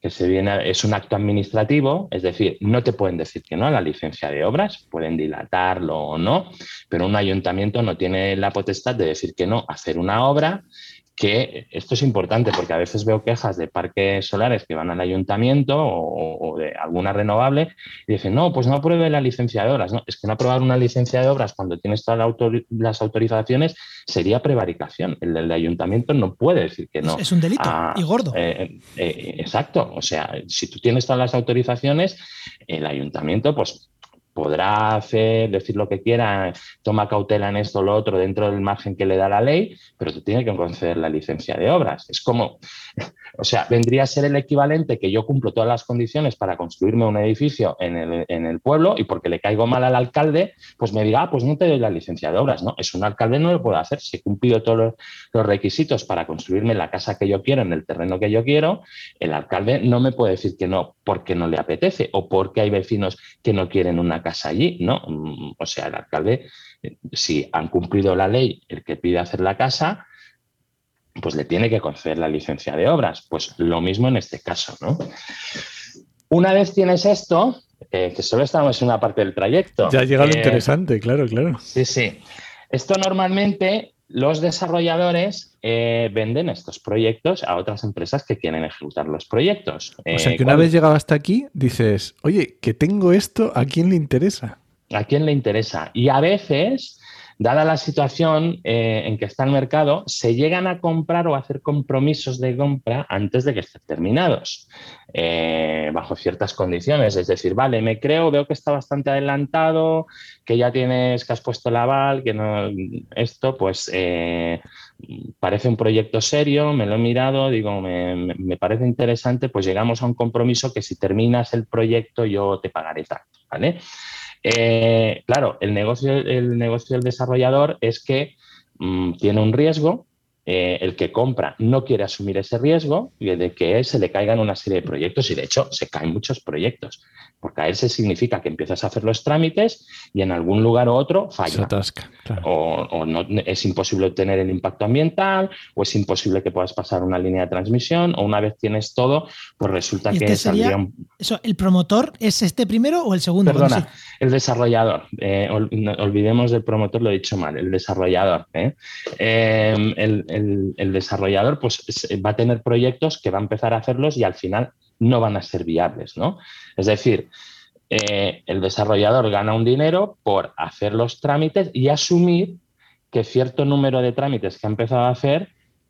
que se viene, es un acto administrativo, es decir, no te pueden decir que no a la licencia de obras, pueden dilatarlo o no, pero un ayuntamiento no tiene la potestad de decir que no, hacer una obra que esto es importante porque a veces veo quejas de parques solares que van al ayuntamiento o, o, de alguna renovable y dicen, no, pues no apruebe la licencia de obras. No, es que no aprobar una licencia de obras cuando tienes todas la autor las autorizaciones sería prevaricación. El del ayuntamiento no puede decir que no. Es un delito y gordo. Eh, eh, exacto. O sea, si tú tienes todas las autorizaciones, el ayuntamiento, pues podrá hacer, decir lo que quiera, toma cautela en esto o lo otro dentro del margen que le da la ley, pero te tiene que conceder la licencia de obras. Es como, o sea, vendría a ser el equivalente que yo cumplo todas las condiciones para construirme un edificio en el, pueblo y porque le caigo mal al alcalde, pues me diga, ah, pues no te doy la licencia de obras, ¿no? Es un alcalde, no lo puedo hacer. Si he cumplido todos los, requisitos para construirme la casa que yo quiero, en el terreno que yo quiero, el alcalde no me puede decir que no porque no le apetece o porque hay vecinos que no quieren una casa allí, ¿no? Mm, o sea, el alcalde, eh, si han cumplido la ley, el que pide hacer la casa, pues le tiene que conceder la licencia de obras. Pues lo mismo en este caso, ¿no? Una vez tienes esto, eh, que solo estamos en una parte del trayecto. Ya llega lo eh, interesante, claro, claro. Sí, sí. Esto normalmente los desarrolladores eh, venden estos proyectos a otras empresas que quieren ejecutar los proyectos. o sea que una vez llegado hasta aquí, dices, oye, que tengo esto, ¿a quién le interesa? ¿A quién le interesa? Y a veces Dada la situación eh, en que está el mercado, se llegan a comprar o hacer compromisos de compra antes de que estén terminados, eh, bajo ciertas condiciones. Es decir, vale, me creo, veo que está bastante adelantado, que ya tienes, que has puesto el aval, que no, esto, pues eh, parece un proyecto serio, me lo he mirado, digo, me, me parece interesante, pues llegamos a un compromiso que si terminas el proyecto yo te pagaré tanto, ¿vale? Eh, claro, el negocio, el negocio del desarrollador es que mm, tiene un riesgo, eh, el que compra no quiere asumir ese riesgo y de que se le caigan una serie de proyectos y de hecho se caen muchos proyectos. Por caerse significa que empiezas a hacer los trámites y en algún lugar u otro falla. O, no, es imposible obtener el impacto ambiental, o es imposible que puedas pasar una línea de transmisión, o una vez tienes todo, pues resulta que este eso, ¿El promotor es este primero o el segundo? Perdona, el desarrollador. Eh, olvidemos del promotor, lo he dicho mal, el desarrollador. ¿eh? El, el desarrollador pues, va a tener proyectos que va a empezar a hacerlos y al final no van a ser viables, ¿no? Es decir, eh, el desarrollador gana un dinero por hacer los trámites y asumir que cierto número de trámites que ha empezado a hacer,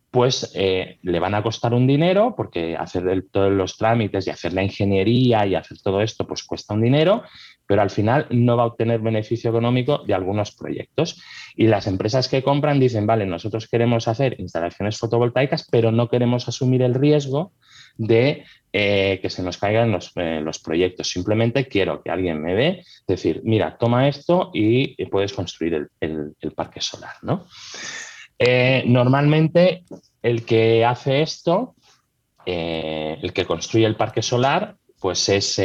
pues eh, le van a costar un dinero, porque hacer todos los trámites y hacer la ingeniería y hacer todo esto, pues cuesta un dinero, pero al final no va a obtener beneficio económico de algunos proyectos. Y las empresas que compran dicen, vale, nosotros queremos hacer instalaciones fotovoltaicas, pero no queremos asumir el riesgo de eh, que se nos caigan eh, los, proyectos. Simplemente quiero que alguien me dé, decir, mira, toma esto y puedes construir el, parque solar. ¿no? Eh, normalmente el que hace esto, el que construye el parque solar, pues es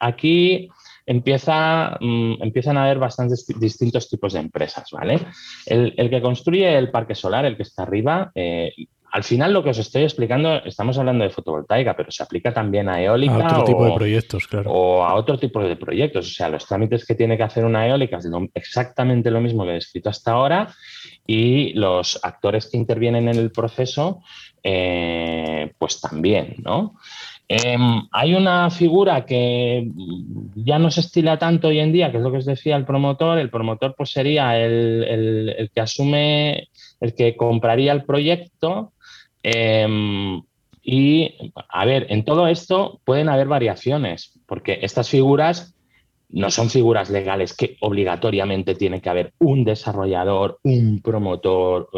aquí empieza, mm, empiezan a haber bastantes distintos tipos de empresas, ¿vale? El, el, que construye el parque solar, el que está arriba, al final lo que os estoy explicando, estamos hablando de fotovoltaica, pero se aplica también a eólica. A otro o, tipo de proyectos, claro. O a otro tipo de proyectos. O sea, los trámites que tiene que hacer una eólica es exactamente lo mismo que he descrito hasta ahora y los actores que intervienen en el proceso, eh, pues también, ¿no? Em, hay una figura que ya no se estila tanto hoy en día, que es lo que os decía el promotor. El promotor pues, sería el que asume, el que compraría el proyecto Em, y, a ver, en todo esto pueden haber variaciones, porque estas figuras no son figuras legales que obligatoriamente tiene que haber un desarrollador, un promotor,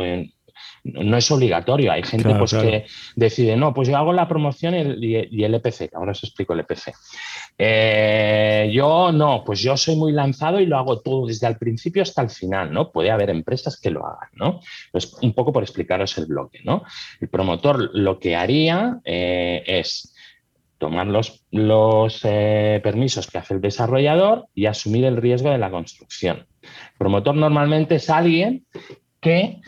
no es obligatorio. Hay gente pues, que decide, no, pues yo hago la promoción y el, EPC, ahora os explico el EPC. Eh, yo no, pues yo soy muy lanzado y lo hago todo desde el principio hasta el final, ¿no? Puede haber empresas que lo hagan, ¿no? Pues un poco por explicaros el bloque, ¿no? El promotor lo que haría eh, es tomar los, los eh, permisos que hace el desarrollador y asumir el riesgo de la construcción. El promotor normalmente es alguien que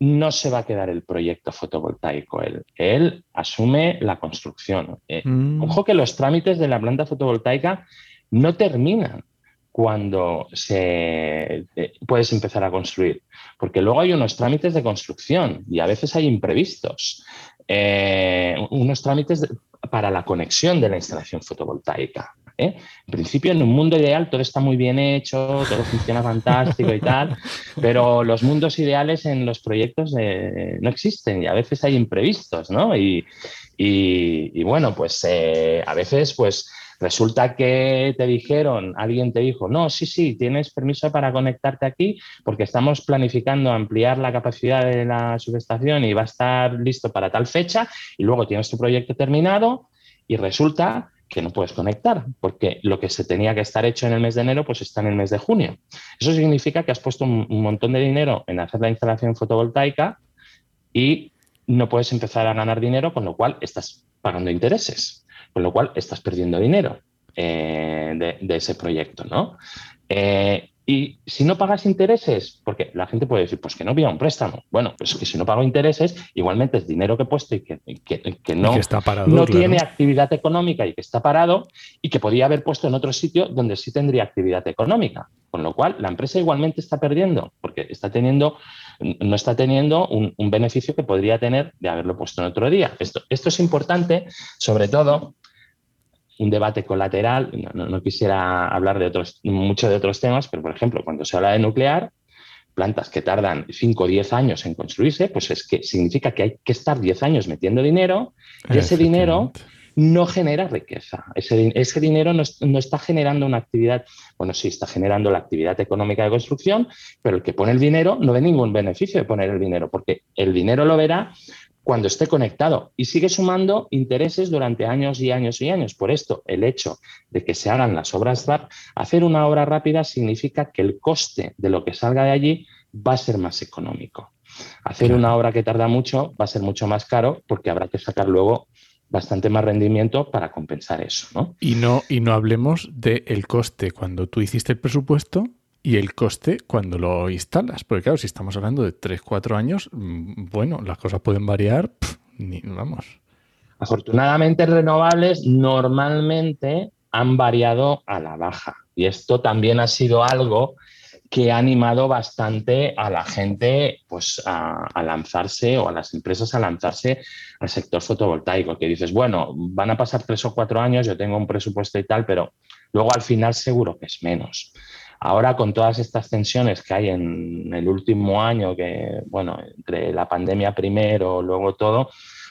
no se va a quedar el proyecto fotovoltaico. Él, él asume la construcción. Eh, mm. Ojo que los trámites de la planta fotovoltaica no terminan cuando se, eh, puedes empezar a construir, porque luego hay unos trámites de construcción y a veces hay imprevistos, eh, unos trámites para la conexión de la instalación fotovoltaica. ¿Eh? En principio, en un mundo ideal todo está muy bien hecho, todo funciona fantástico y tal, pero los mundos ideales en los proyectos eh, no existen y a veces hay imprevistos, ¿no? Y, bueno, pues eh, a veces, pues Resulta que te dijeron, alguien te dijo, no, sí, sí, tienes permiso para conectarte aquí porque estamos planificando ampliar la capacidad de la subestación y va a estar listo para tal fecha y luego tienes tu proyecto terminado y resulta que no puedes conectar, porque lo que se tenía que estar hecho en el mes de enero, pues está en el mes de junio. Eso significa que has puesto un, montón de dinero en hacer la instalación fotovoltaica y no puedes empezar a ganar dinero, con lo cual estás pagando intereses, con lo cual estás perdiendo dinero eh, de, ese proyecto, ¿no? Eh, y si no pagas intereses, porque la gente puede decir, pues que no pida un préstamo. Bueno, pues que si no pago intereses, igualmente es dinero que he puesto y que, no, no tiene actividad económica y que está parado y que podía haber puesto en otro sitio donde sí tendría actividad económica. Con lo cual, la empresa igualmente está perdiendo, porque está teniendo, no está teniendo un, beneficio que podría tener de haberlo puesto en otro día. Esto, esto es importante, sobre todo un debate colateral, no, quisiera hablar de otros, mucho de otros temas, pero por ejemplo, cuando se habla de nuclear, plantas que tardan 5 o 10 años en construirse, pues es que significa que hay que estar 10 años metiendo dinero y ese dinero no genera riqueza. Ese, ese dinero no, no, está generando una actividad, bueno, sí, está generando la actividad económica de construcción, pero el que pone el dinero no ve ningún beneficio de poner el dinero, porque el dinero lo verá cuando esté conectado y sigue sumando intereses durante años y años y años. Por esto, el hecho de que se hagan las obras RAP, hacer una obra rápida significa que el coste de lo que salga de allí va a ser más económico. Hacer una obra que tarda mucho va a ser mucho más caro porque habrá que sacar luego bastante más rendimiento para compensar eso. ¿no? Y, no, y no hablemos del coste cuando tú hiciste el presupuesto y el coste cuando lo instalas. Porque claro, si estamos hablando de 3, 4 años, mm, bueno, las cosas pueden variar, ni, vamos. Afortunadamente renovables normalmente han variado a la baja y esto también ha sido algo que ha animado bastante a la gente pues, a, a, lanzarse o a las empresas a lanzarse al sector fotovoltaico, que dices, bueno, van a pasar tres o cuatro años, yo tengo un presupuesto y tal, pero luego al final seguro que es menos. Ahora con todas estas tensiones que hay en el último año, que bueno, entre la pandemia primero, luego todo,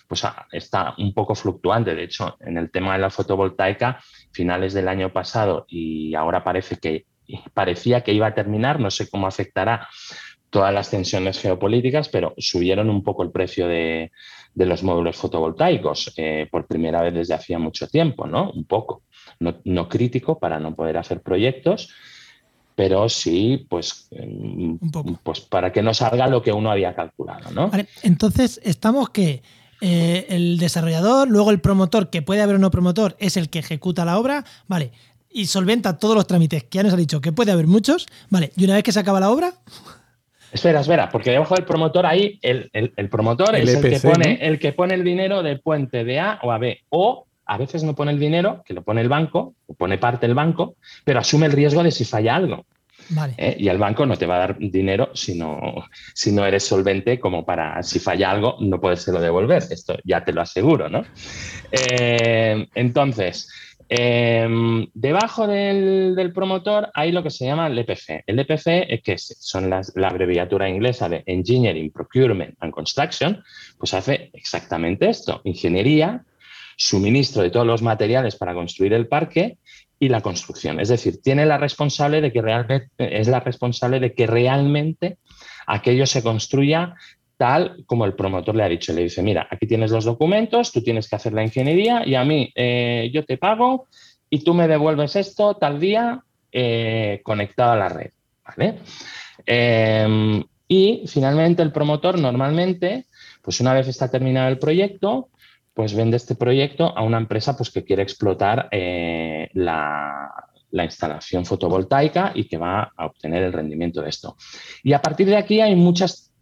pues ah, está un poco fluctuante. De hecho, en el tema de la fotovoltaica, finales del año pasado y ahora parece que parecía que iba a terminar, no sé cómo afectará todas las tensiones geopolíticas, pero subieron un poco el precio de, los módulos fotovoltaicos eh, por primera vez desde hacía mucho tiempo, ¿no? Un poco, no, no crítico para no poder hacer proyectos, pero sí, pues, em, pues para que no salga lo que uno había calculado. ¿no? entonces, estamos que eh, el desarrollador, luego el promotor, que puede haber un no promotor, es el que ejecuta la obra, ¿vale? Y solventa todos los trámites, que ya nos ha dicho que puede haber muchos, ¿vale? Y una vez que se acaba la obra, Espera, espera, porque debajo del promotor ahí, el, promotor es el, que pone, el que pone el dinero de puente de A o a B. O a veces no pone el dinero, que lo pone el banco, o pone parte el banco, pero asume el riesgo de si falla algo. ¿Eh? Y el banco no te va a dar dinero si no, si no eres solvente como para, si falla algo, no lo devolver. Esto ya te lo aseguro, ¿no? Eh, entonces, em, debajo del, promotor hay lo que se llama el EPC. El EPC, que son la abreviatura inglesa de Engineering, Procurement and Construction, pues hace exactamente esto, ingeniería, suministro de todos los materiales para construir el parque y la construcción. Es decir, tiene la responsable de que realmente es la responsable de que realmente aquello se construya tal como el promotor le ha dicho. Le dice, mira, aquí tienes los documentos, tú tienes que hacer la ingeniería y a mí eh, yo te pago y tú me devuelves esto tal día eh, conectado a la red. Em, y finalmente el promotor normalmente, pues una vez está terminado el proyecto, pues vende este proyecto a una empresa pues, que quiere explotar eh, la, instalación fotovoltaica y que va a obtener el rendimiento de esto. Y a partir de aquí hay muchas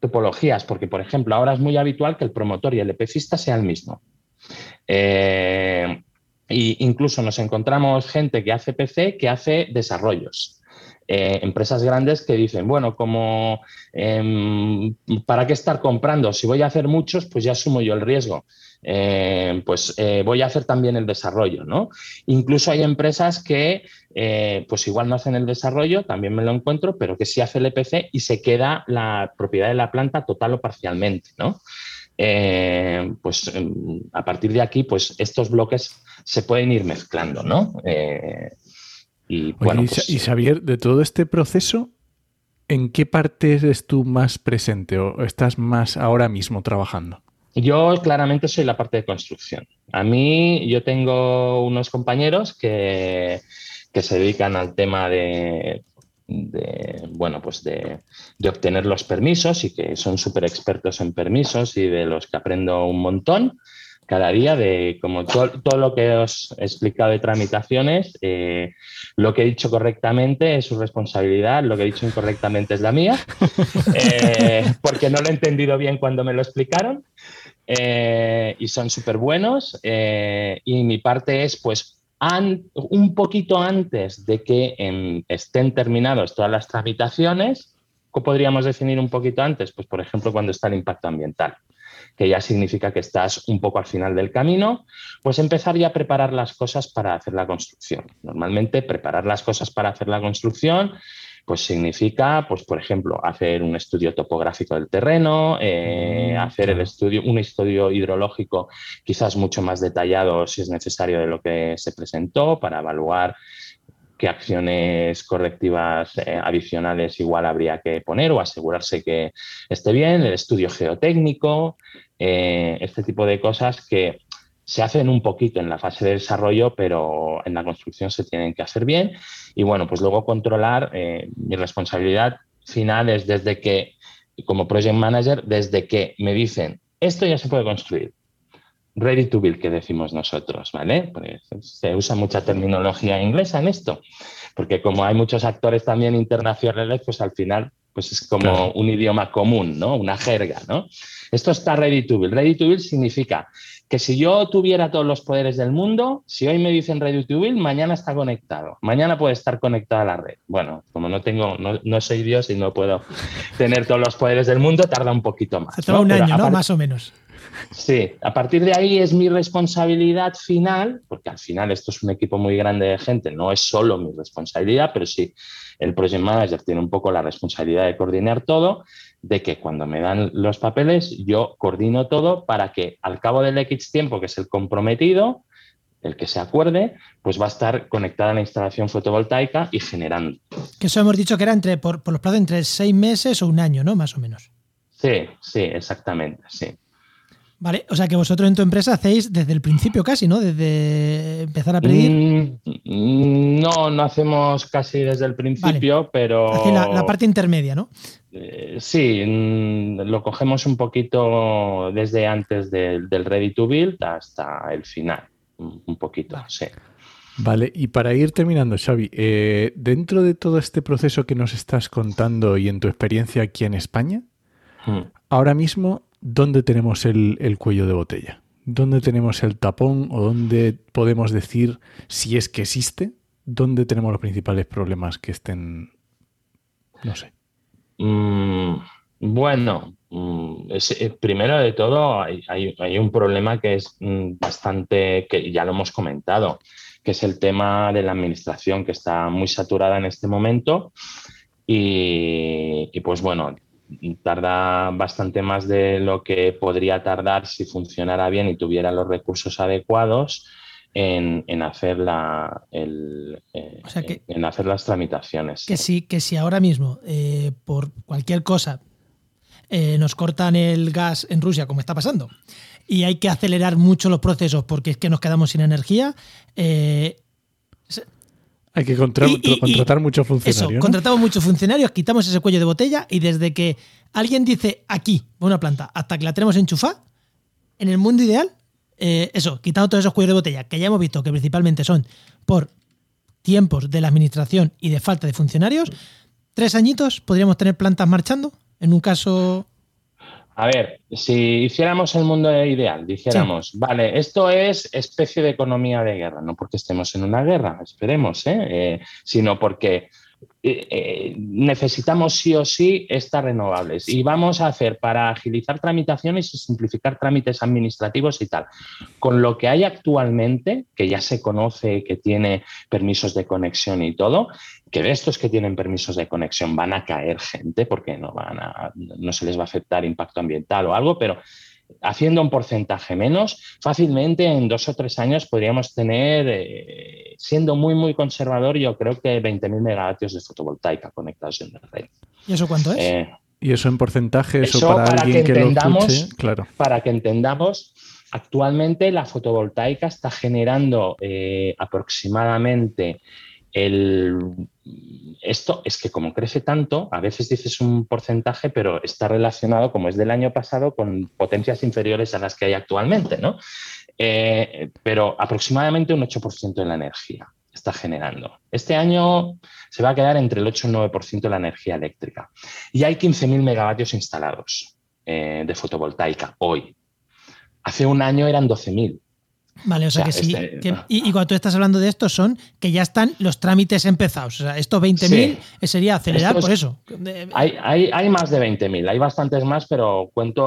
topologías, porque por ejemplo ahora es muy habitual que el promotor y el EPCista sea el mismo. Eh, e incluso nos encontramos gente que hace PC que hace desarrollos. Eh, empresas grandes que dicen, bueno, como em, ¿para qué estar comprando? Si voy a hacer muchos, pues ya asumo yo el riesgo. Eh, pues eh, voy a hacer también el desarrollo, ¿no? Incluso hay empresas que pues igual no hacen el desarrollo, también me lo encuentro, pero que sí hace el EPC y se queda la propiedad de la planta total o parcialmente, ¿no? eh, pues em, a partir de aquí, pues estos bloques se pueden ir mezclando, ¿no? Eh, y, bueno, pues y Xavier, de todo este proceso, ¿en qué parte eres tú más presente o estás más ahora mismo trabajando? Yo claramente soy la parte de construcción. A mí, yo tengo unos compañeros que, que se dedican al tema de, bueno, pues de, obtener los permisos y que son súper expertos en permisos y de los que aprendo un montón cada día de como todo, lo que os he explicado de tramitaciones, eh, lo que he dicho correctamente es su responsabilidad, lo que he dicho incorrectamente es la mía, eh, porque no lo he entendido bien cuando me lo explicaron eh, y son súper buenos y mi parte es pues un poquito antes de que estén terminadas todas las tramitaciones, ¿cómo podríamos definir un poquito antes? Pues, por ejemplo, cuando está el impacto ambiental, que ya significa que estás un poco al final del camino, pues empezar ya a preparar las cosas para hacer la construcción. Normalmente, preparar las cosas para hacer la construcción pues significa, pues, por ejemplo, hacer un estudio topográfico del terreno, eh, mm, hacer el estudio, un estudio hidrológico quizás mucho más detallado si es necesario de lo que se presentó para evaluar qué acciones correctivas eh, adicionales igual habría que poner o asegurarse que esté bien, el estudio geotécnico, eh, este tipo de cosas que se hacen un poquito en la fase de desarrollo, pero en la construcción se tienen que hacer bien. Y bueno, pues luego controlar, eh, mi responsabilidad final es desde que, como project manager, desde que me dicen, esto ya se puede construir. Ready to build, que decimos nosotros, ¿vale? Pues se usa mucha terminología inglesa en esto, porque como hay muchos actores también internacionales, pues al final pues es como un idioma común, ¿no? Una jerga, ¿no? Esto está ready to build. Ready to build significa que si yo tuviera todos los poderes del mundo, si hoy me dicen build, mañana está conectado. Mañana puede estar conectado a la red. Bueno, como no tengo, no, soy Dios y no puedo tener todos los poderes del mundo, tarda un poquito más. Tarda un año, ¿no? Más o menos. Sí, a partir de ahí es mi responsabilidad final, porque al final esto es un equipo muy grande de gente, no es solo mi responsabilidad, pero sí el project manager tiene un poco la responsabilidad de coordinar todo, de que cuando me dan los papeles yo coordino todo para que al cabo del X tiempo, que es el comprometido, el que se acuerde, pues va a estar conectada a la instalación fotovoltaica y generando. Que eso hemos dicho que era entre, por, por los plazos entre seis meses o un año, ¿no? Más o menos. Sí, sí, exactamente, sí. Vale, o sea que vosotros en tu empresa hacéis desde el principio casi, ¿no? Desde empezar a pedir. Mm, no, no hacemos casi desde el principio, pero. La, la, parte intermedia, ¿no? Eh, sí, mm, lo cogemos un poquito desde antes del ready to build hasta el final, un poquito, sí. Vale, y para ir terminando, Xavi, eh, dentro de todo este proceso que nos estás contando y en tu experiencia aquí en España, hmm. ahora mismo, ¿dónde tenemos el, cuello de botella? ¿Dónde tenemos el tapón o dónde podemos decir, si es que existe, dónde tenemos los principales problemas que estén, no sé? Mm, bueno, mm, eh, primero de todo hay, un problema que es mm, bastante, que ya lo hemos comentado, que es el tema de la administración que está muy saturada en este momento y pues bueno, tarda bastante más de lo que podría tardar si funcionara bien y tuviera los recursos adecuados en, hacer la eh, en hacer las tramitaciones. Que sí, que si ahora mismo, eh, por cualquier cosa, eh, nos cortan el gas en Rusia, como está pasando, y hay que acelerar mucho los procesos porque es que nos quedamos sin energía, hay que contratar muchos funcionarios. Eso, contratamos muchos funcionarios, quitamos ese cuello de botella y desde que alguien dice aquí, una planta, hasta que la tenemos enchufada, en el mundo ideal, eh, eso, quitando todos esos cuellos de botella, que ya hemos visto que principalmente son por tiempos de la administración y de falta de funcionarios, tres añitos podríamos tener plantas marchando. En un caso a ver, si hiciéramos el mundo ideal, dijéramos, vale, esto es especie de economía de guerra, no porque estemos en una guerra, esperemos, ¿eh? Eh, sino porque eh, necesitamos sí o sí estas renovables y vamos a hacer para agilizar tramitaciones y simplificar trámites administrativos y tal. Con lo que hay actualmente, que ya se conoce que tiene permisos de conexión y todo, que de estos que tienen permisos de conexión van a caer gente porque no, van a, no se les va a afectar impacto ambiental o algo, pero haciendo un porcentaje menos, fácilmente en dos o tres años podríamos tener, eh, siendo muy, muy conservador, yo creo que 20.000 megavatios de fotovoltaica conectados en la red. ¿Y eso cuánto es? Eh, ¿Y eso en porcentaje? Eso, Eso para, para alguien que que, lo entendamos- escuche, claro. para que entendamos, actualmente la fotovoltaica está generando eh, aproximadamente Esto es que como crece tanto, a veces dices un porcentaje, pero está relacionado, como es del año pasado, con potencias inferiores a las que hay actualmente, ¿no? Eh, pero aproximadamente un 8% de la energía está generando. Este año se va a quedar entre el 8 y el 9% de la energía eléctrica. Y hay 15.000 megavatios instalados eh, de fotovoltaica hoy. Hace un año eran 12.000. Vale, o sea, o que sí. este- que- y, y cuando tú estás hablando de esto, son que ya están los trámites empezados. O sea, estos 20.000 eh, sería acelerar Estos- por eso. Eh, Hay, hay, hay más de 20.000, hay bastantes más, pero cuento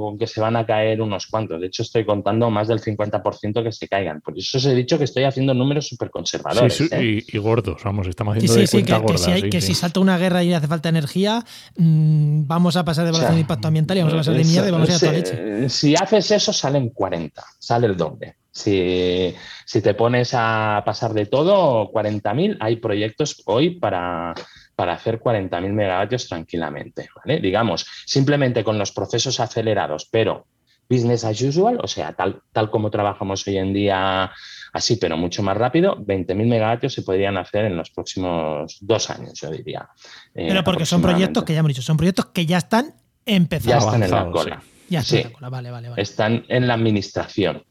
con que se van a caer unos cuantos. De hecho, estoy contando más del 50% que se caigan. Por eso os he dicho que estoy haciendo números súper Sí, conservadores. sí, ¿eh? y, y gordos, vamos, estamos Sí, haciendo sí, de sí, cuenta que, si, hay- sí, que sí. si salta una guerra y hace falta energía, mm, vamos a pasar de evaluación de impacto ambiental y vamos a pasar de mierda y vamos a ir a toda Si- leche. Si haces eso, salen 40, sale el doble. Si, si te pones a pasar de todo, 40.000, hay proyectos hoy para, para hacer 40.000 megavatios tranquilamente. ¿vale? Digamos, simplemente con los procesos acelerados, pero business as usual, o sea, tal, tal como trabajamos hoy en día, así, pero mucho más rápido, 20.000 megavatios se podrían hacer en los próximos dos años, yo diría. eh, Pero porque son proyectos que ya hemos dicho, son proyectos que ya están ya empezados. están en la cola. Ya están Sí. en la cola, Vale, vale, vale. están en la administración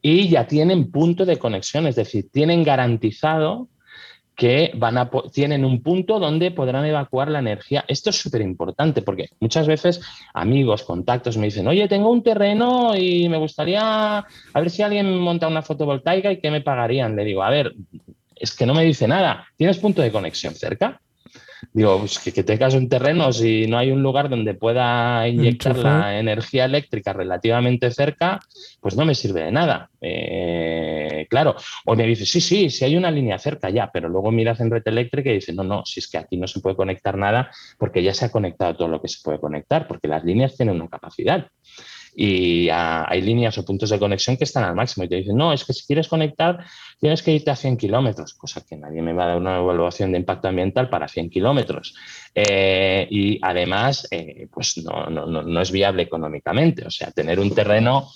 y ya tienen punto de conexión, es decir, tienen garantizado que van a tienen un punto donde podrán evacuar la energía. Esto es súper importante porque muchas veces amigos, contactos me dicen, oye, tengo un terreno y me gustaría a ver si alguien monta una fotovoltaica y qué me pagarían. Le digo, a ver, es que no me dice nada. ¿Tienes punto de conexión cerca? Digo, pues que, que tengas un terreno, si no hay un lugar donde pueda inyectar la energía eléctrica relativamente cerca, pues no me sirve de nada. Eh, claro, o me dice, sí, sí, si hay una línea cerca ya, pero luego miras en red eléctrica y dices, no, no, si es que aquí no se puede conectar nada porque ya se ha conectado todo lo que se puede conectar, porque las líneas tienen una capacidad. Y hay líneas o puntos de conexión que están al máximo y te dicen, no, es que si quieres conectar tienes que irte a 100 kilómetros, cosa que nadie me va a dar una evaluación de impacto ambiental para 100 kilómetros. Eh, y además, eh, pues no, no, no, no es viable económicamente. O sea, tener un terreno,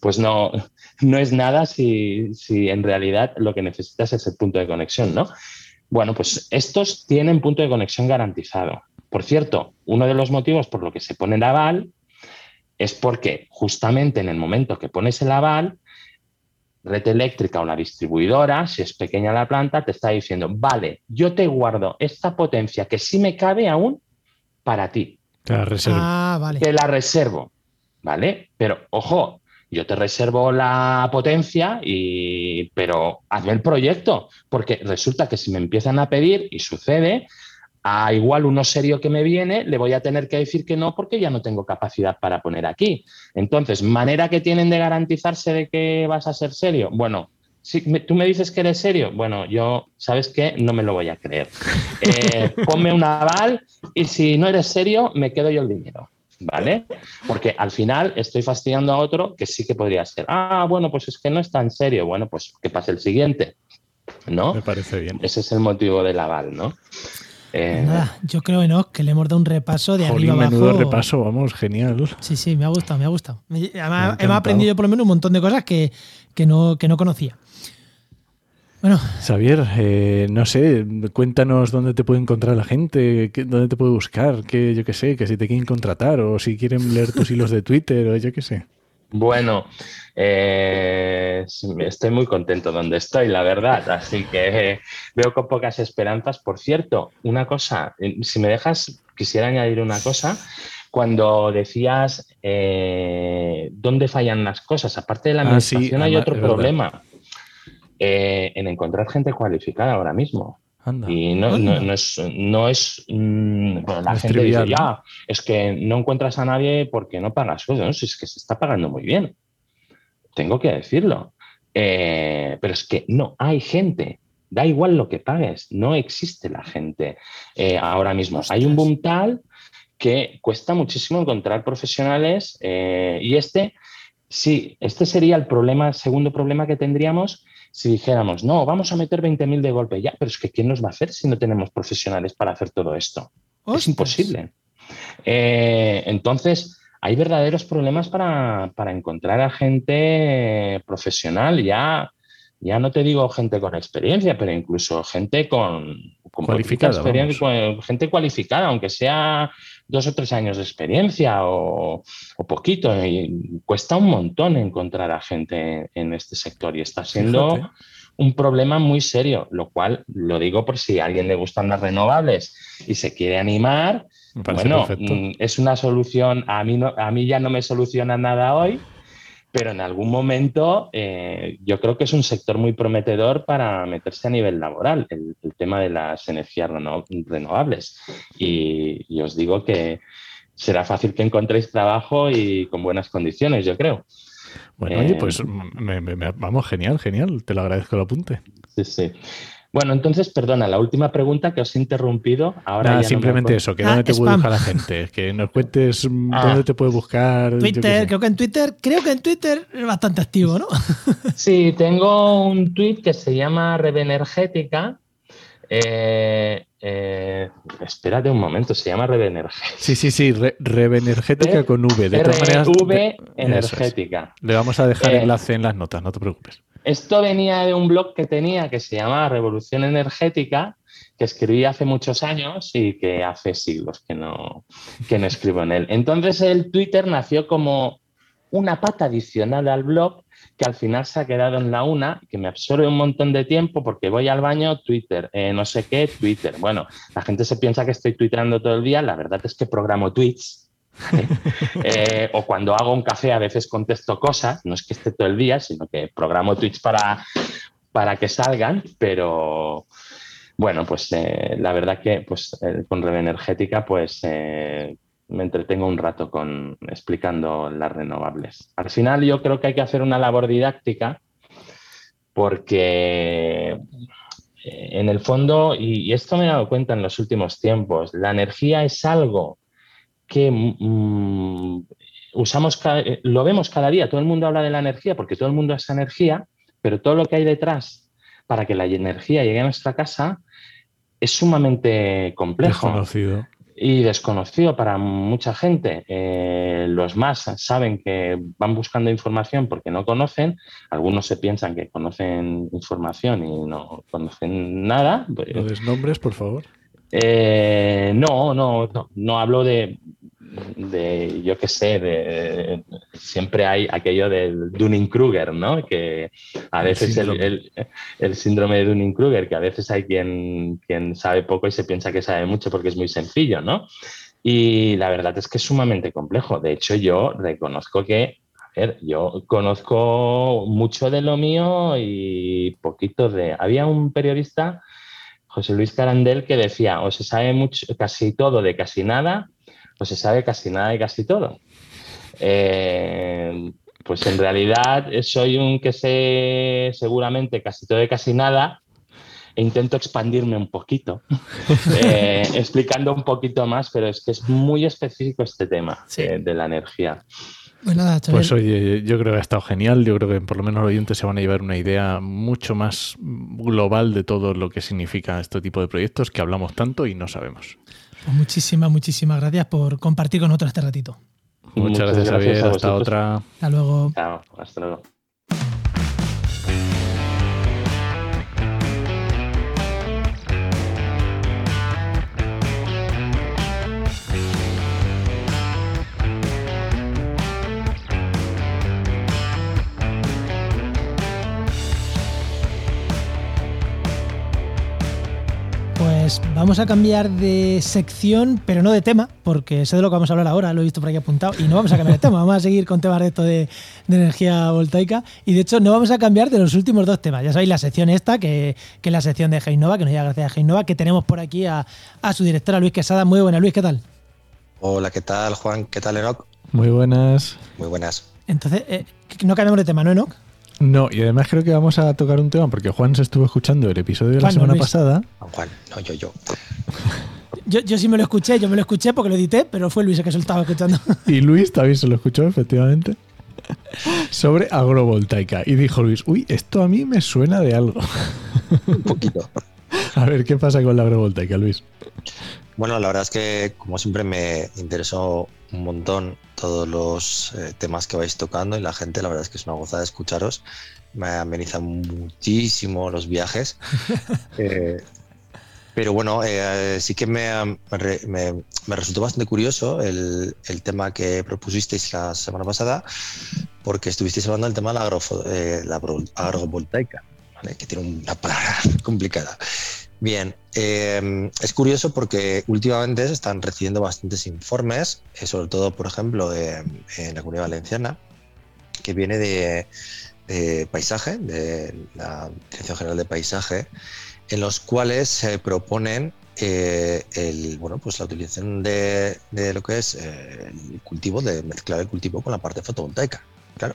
pues no, no es nada si, si en realidad lo que necesitas es el punto de conexión, ¿no? Bueno, pues estos tienen punto de conexión garantizado. Por cierto, uno de los motivos por lo que se pone el aval es porque justamente en el momento que pones el aval, red eléctrica o la distribuidora, si es pequeña la planta, te está diciendo, vale, yo te guardo esta potencia que sí me cabe aún para ti, Te la reservo. Ah, vale. te la reservo, ¿vale? Pero ojo, yo te reservo la potencia, y, pero hazme el proyecto, porque resulta que si me empiezan a pedir, y sucede, a igual uno serio que me viene, le voy a tener que decir que no porque ya no tengo capacidad para poner aquí. Entonces, ¿manera que tienen de garantizarse de que vas a ser serio? Bueno, si me- tú me dices que eres serio, bueno, yo, ¿sabes qué? No me lo voy a creer. Eh, ponme un aval y si no eres serio, me quedo yo el dinero. ¿Vale? Porque al final estoy fastidiando a otro que sí que podría ser. Ah, bueno, pues es que no es tan serio. Bueno, pues que pase el siguiente. ¿No? Me parece bien. Ese es el motivo del aval, ¿no? Eh, Nada, yo creo, Enoch, que le hemos dado un repaso de Jolín, arriba menudo abajo. repaso, vamos, genial. Sí, sí, me ha gustado, me ha gustado. Además, hemos aprendido por lo menos un montón de cosas que, que, no, que no conocía. Bueno, Xavier, eh, no sé, cuéntanos dónde te puede encontrar la gente, qué- dónde te puede buscar, que yo qué sé, que si te quieren contratar o si quieren leer tus hilos de Twitter o yo qué sé. Bueno, eh, estoy muy contento donde estoy, la verdad. Así que eh, veo con pocas esperanzas. Por cierto, una cosa, eh, si me dejas, quisiera añadir una cosa. Cuando decías eh, dónde fallan las cosas, aparte de la Ah, sí, administración, hay otro problema. en encontrar gente cualificada ahora mismo. Anda. Y no, no- Anda. no es, no es mm, bueno, la No es gente trivial, dice, ¿no? ya, es que no encuentras a nadie porque no pagas sueldo, ¿no? Si es que se está pagando muy bien. Tengo que decirlo. Eh, pero es que no hay gente. Da igual lo que pagues, no existe la gente eh, ahora mismo. Hay un boom tal que cuesta muchísimo encontrar profesionales eh, y este, sí, este sería el problema, segundo problema que tendríamos si dijéramos, no, vamos a meter 20.000 de golpe, ya, pero es que ¿quién nos va a hacer si no tenemos profesionales para hacer todo esto? Es imposible. Eh, entonces, hay verdaderos problemas para, para, encontrar a gente profesional, ya, ya no te digo gente con experiencia, pero incluso gente con, cualificada, gente cualificada, aunque sea dos o tres años de experiencia o, poquito. Y cuesta un montón encontrar a gente en este sector y está siendo un problema muy serio, lo cual lo digo por si a alguien le gustan las renovables y se quiere animar. Bueno, mm, es una solución, a mí, no, a mí ya no me soluciona nada hoy, pero en algún momento eh, yo creo que es un sector muy prometedor para meterse a nivel laboral, el, tema de las energías renovables. Y, os digo que será fácil que encontréis trabajo y con buenas condiciones, yo creo. Bueno, oye, pues eh, vamos, genial, genial, te lo agradezco el apunte. Sí, sí. Bueno, entonces, perdona, la última pregunta que os he interrumpido. Ahora simplemente eso, que dónde te puede buscar la gente, que nos cuentes ah. dónde te puede buscar. Twitter, creo que en Twitter, creo que en Twitter es bastante activo, ¿no? sí, tengo un tweet que se llama Revenergética. Eh, eh, espérate un momento, se llama Revenergética. Sí, sí, sí, Revenergética con V. De todas maneras, V energética. Le vamos a dejar el eh, enlace en las notas, no te preocupes. Esto venía de un blog que tenía que se llama Revolución Energética, que escribí hace muchos años y que hace siglos que no, que no escribo en él. Entonces el Twitter nació como una pata adicional al blog que al final se ha quedado en la una, que me absorbe un montón de tiempo porque voy al baño, Twitter, eh, no sé qué, Twitter. Bueno, la gente se piensa que estoy twitterando todo el día, la verdad es que programo tweets Eh, o cuando hago un café a veces contesto cosas, no es que esté todo el día, sino que programo tweets para, para que salgan, pero bueno, pues eh, la verdad que pues, eh, con Red Energética pues me entretengo un rato con explicando las renovables. Al final yo creo que hay que hacer una labor didáctica porque en el fondo, y esto me he dado cuenta en los últimos tiempos, la energía es algo que mm, usamos, eh, lo vemos cada día, todo el mundo habla de la energía porque todo el mundo es energía, pero todo lo que hay detrás para que la energía llegue a nuestra casa es sumamente complejo. Desconocido. Y desconocido para mucha gente. Eh, los más saben que van buscando información porque no conocen. Algunos se piensan que conocen información y no conocen nada. ¿Lo des nombres, por favor? Eh, no, no, no, no hablo de, de yo qué sé, de, siempre hay aquello del Dunning-Kruger, ¿no? Que a veces el, el, síndrome de Dunning-Kruger, que a veces hay quien, quien sabe poco y se piensa que sabe mucho porque es muy sencillo, ¿no? Y la verdad es que es sumamente complejo. De hecho, yo reconozco que, a ver, yo conozco mucho de lo mío y poquito de... Había un periodista José Luis Carandel que decía, o se sabe mucho, casi todo de casi nada, o se sabe casi nada de casi todo. Eh, pues en realidad soy un que sé seguramente casi todo de casi nada e intento expandirme un poquito, eh, explicando un poquito más, pero es que es muy específico este tema eh, de la energía. Pues, pues oye, yo creo que ha estado genial. Yo creo que por lo menos los oyentes se van a llevar una idea mucho más global de todo lo que significa este tipo de proyectos que hablamos tanto y no sabemos. Pues muchísimas, muchísimas gracias por compartir con nosotros este ratito. Muchas, gracias, Javier. hasta otra. Hasta luego. Chao, hasta luego. Pues vamos a cambiar de sección, pero no de tema, porque sé de lo que vamos a hablar ahora, lo he visto por aquí apuntado, y no vamos a cambiar de tema, vamos a seguir con temas de esto de, energía voltaica, y de hecho no vamos a cambiar de los últimos dos temas. Ya sabéis, la sección esta, que, es la sección de Geinova, que nos llega gracias a Geinova, que tenemos por aquí a, su directora Luis Quesada. Muy buena, Luis, ¿qué tal? Hola, ¿qué tal, Juan? ¿Qué tal, Enoch? Muy buenas. Muy buenas. Entonces, eh, no cambiamos de tema, ¿no, Enoch? No, y además creo que vamos a tocar un tema porque Juan se estuvo escuchando el episodio de la semana pasada. Juan, no, yo, yo. Yo, yo sí me lo escuché, yo me lo escuché porque lo edité, pero fue Luis el que se lo estaba escuchando. Y Luis también se lo escuchó, efectivamente. Sobre agrovoltaica. Y dijo Luis, uy, esto a mí me suena de algo. Un poquito. A ver, ¿qué pasa con la agrovoltaica, Luis? Bueno, la verdad es que, como siempre, me interesó un montón todos los eh, temas que vais tocando y la gente, la verdad es que es una gozada escucharos. Me ameniza muchísimo los viajes. Eh, pero bueno, eh, sí que me, me, me, resultó bastante curioso el, el, tema que propusisteis la semana pasada, porque estuvisteis hablando del tema de la, agro, eh, la agrovoltaica, que tiene una palabra complicada. Bien, eh, es curioso porque últimamente se están recibiendo bastantes informes, eh, sobre todo, por ejemplo, en la comunidad valenciana, que viene de, de, paisaje, de la Dirección General de Paisaje, en los cuales se proponen eh, el, bueno, pues la utilización de, de lo que es eh, el cultivo, de mezclar el cultivo con la parte fotovoltaica. Claro.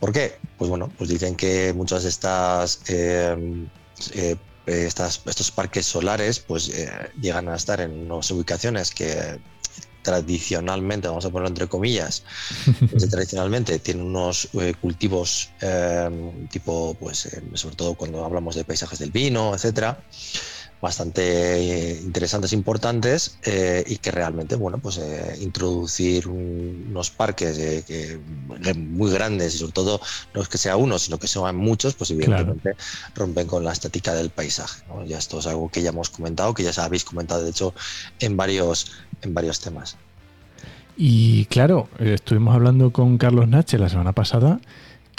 ¿Por qué? Pues bueno, pues dicen que muchas de estas eh, estas, estos parques solares pues eh, llegan a estar en unas ubicaciones que tradicionalmente, vamos a ponerlo entre comillas, tradicionalmente tienen unos eh, cultivos eh, tipo, pues sobre todo cuando hablamos de paisajes del vino, etcétera, bastante interesantes, importantes eh, y que realmente, bueno, pues eh, introducir un, unos parques eh, que, muy grandes y sobre todo no es que sea uno, sino que sean muchos, pues evidentemente claro. rompen con la estética del paisaje. ¿no? Ya esto es algo que ya hemos comentado, que ya habéis comentado de hecho en varios, en varios temas. Y claro, estuvimos hablando con Carlos Nache la semana pasada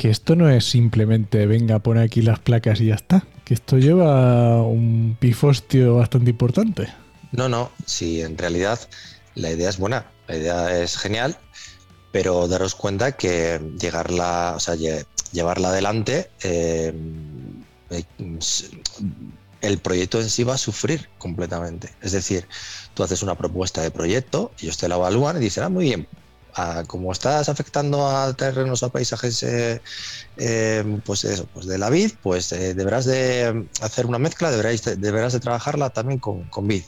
que esto no es simplemente venga, pone aquí las placas y ya está, que esto lleva un pifostio bastante importante. No, no, sí, en realidad la idea es buena, la idea es genial, pero daros cuenta que llegarla, o sea, llevarla adelante, eh, el proyecto en sí va a sufrir completamente. Es decir, tú haces una propuesta de proyecto, ellos te la evalúan y dicen, ah, muy bien, a, como estás afectando a terrenos, a paisajes, eh, eh, pues eso, pues de la vid, pues eh, deberás de hacer una mezcla, deberás de, deberás de trabajarla también con, con vid.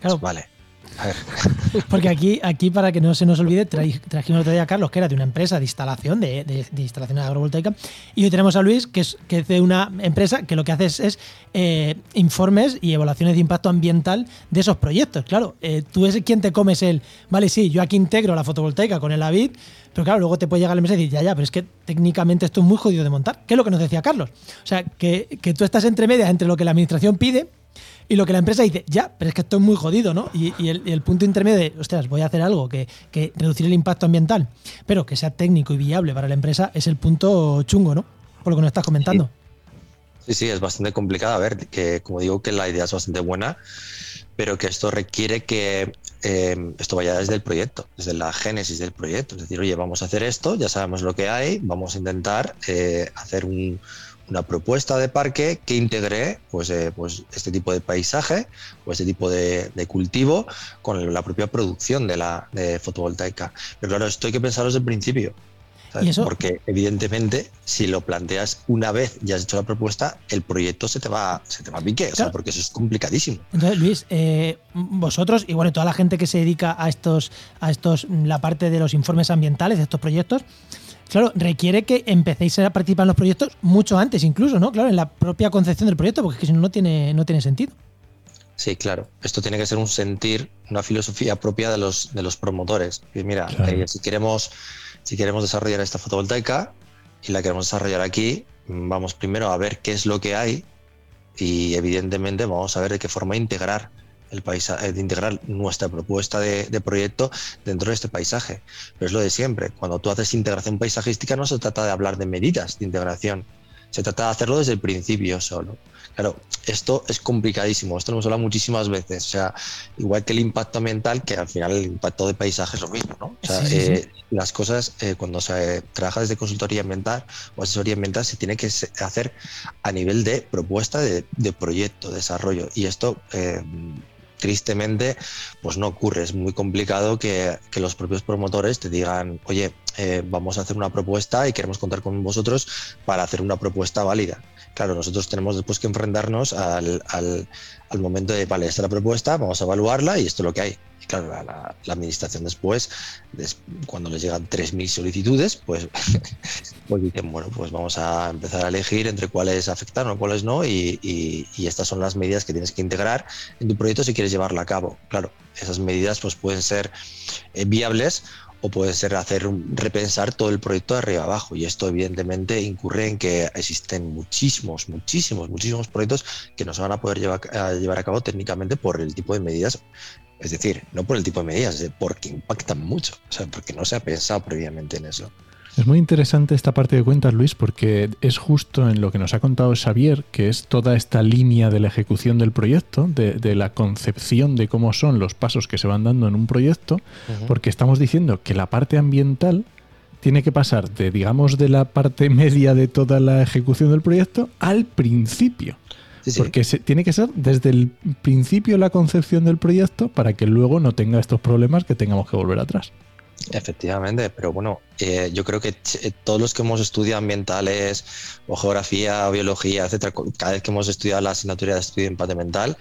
Claro. Pues vale. Porque aquí, aquí, para que no se nos olvide, trajimos otro día a Carlos, que era de una empresa de instalación, de, de, de agrovoltaica, y hoy tenemos a Luis, que es, que es de una empresa que lo que hace es, es eh, informes y evaluaciones de impacto ambiental de esos proyectos. Claro, eh, tú es quien te comes el, vale, sí, yo aquí integro la fotovoltaica con el AVID, pero claro, luego te puede llegar la empresa y decir, ya, ya, pero es que técnicamente esto es muy jodido de montar, que es lo que nos decía Carlos. O sea, que tú estás entre medias entre lo que la administración pide y lo que la empresa dice, ya, pero es que esto es muy jodido, ¿no? Y, el, punto intermedio de, ostras, voy a hacer algo que, que, reducir el impacto ambiental, pero que sea técnico y viable para la empresa, es el punto chungo, ¿no? Por lo que nos estás comentando. Sí, sí, es bastante complicado. A ver, que como digo, que la idea es bastante buena, pero que esto requiere que eh, esto vaya desde el proyecto, desde la génesis del proyecto. Es decir, oye, vamos a hacer esto, ya sabemos lo que hay, vamos a intentar eh, hacer un una propuesta de parque que integre pues, eh, pues este tipo de paisaje o este tipo de, de cultivo con la propia producción de la de fotovoltaica. Pero claro, esto hay que pensarlo desde el principio. ¿Y eso? Porque evidentemente, si lo planteas una vez y has hecho la propuesta, el proyecto se te va, se te va a pique, claro. o sea, porque eso es complicadísimo. Entonces, Luis, eh, vosotros y bueno, toda la gente que se dedica a estos, a estos, la parte de los informes ambientales de estos proyectos, claro, requiere que empecéis a participar en los proyectos mucho antes, incluso, ¿no? Claro, en la propia concepción del proyecto, porque es que si no, no tiene, no tiene sentido. Sí, claro. Esto tiene que ser un sentir, una filosofía propia de los, de los promotores. Y mira, claro. eh, si queremos si queremos desarrollar esta fotovoltaica y la queremos desarrollar aquí, vamos primero a ver qué es lo que hay y evidentemente vamos a ver de qué forma integrar el paisaje, de integrar nuestra propuesta de, de, proyecto dentro de este paisaje. Pero es lo de siempre, cuando tú haces integración paisajística no se trata de hablar de medidas de integración, se trata de hacerlo desde el principio solo. Claro, esto es complicadísimo, esto lo hemos hablado muchísimas veces. O sea, igual que el impacto ambiental, que al final el impacto de paisaje es lo mismo, ¿no? O sea, sí, sí, sí. Eh, las cosas, eh, cuando se trabaja desde consultoría ambiental o asesoría ambiental, se tiene que hacer a nivel de propuesta de, de proyecto, desarrollo. Y esto. Eh, tristemente, pues no ocurre. Es muy complicado que, que, los propios promotores te digan, oye, eh, vamos a hacer una propuesta y queremos contar con vosotros para hacer una propuesta válida. Claro, nosotros tenemos después que enfrentarnos al, al, al momento de, vale, esta es la propuesta, vamos a evaluarla y esto es lo que hay. Y claro, la, administración después, des, cuando les llegan 3.000 solicitudes, pues, pues dicen, bueno, pues vamos a empezar a elegir entre cuáles afectan o cuáles no y, estas son las medidas que tienes que integrar en tu proyecto si quieres llevarla a cabo. Claro, esas medidas pues pueden ser eh, viables o puede ser hacer repensar todo el proyecto de arriba abajo. Y esto evidentemente incurre en que existen muchísimos, muchísimos, muchísimos proyectos que no se van a poder llevar a, llevar a cabo técnicamente por el tipo de medidas. Es decir, no por el tipo de medidas, porque impactan mucho, o sea, porque no se ha pensado previamente en eso. Es muy interesante esta parte de cuentas, Luis, porque es justo en lo que nos ha contado Xavier, que es toda esta línea de la ejecución del proyecto, de, de la concepción de cómo son los pasos que se van dando en un proyecto, uh -huh. porque estamos diciendo que la parte ambiental tiene que pasar de, digamos, de la parte media de toda la ejecución del proyecto al principio. Sí, sí. Porque se, tiene que ser desde el principio la concepción del proyecto para que luego no tenga estos problemas que tengamos que volver atrás. Efectivamente, pero bueno, eh, yo creo que eh, todos los que hemos estudiado ambientales o geografía o biología, etcétera, cada vez que hemos estudiado la asignatura de estudio de impacto ambiental,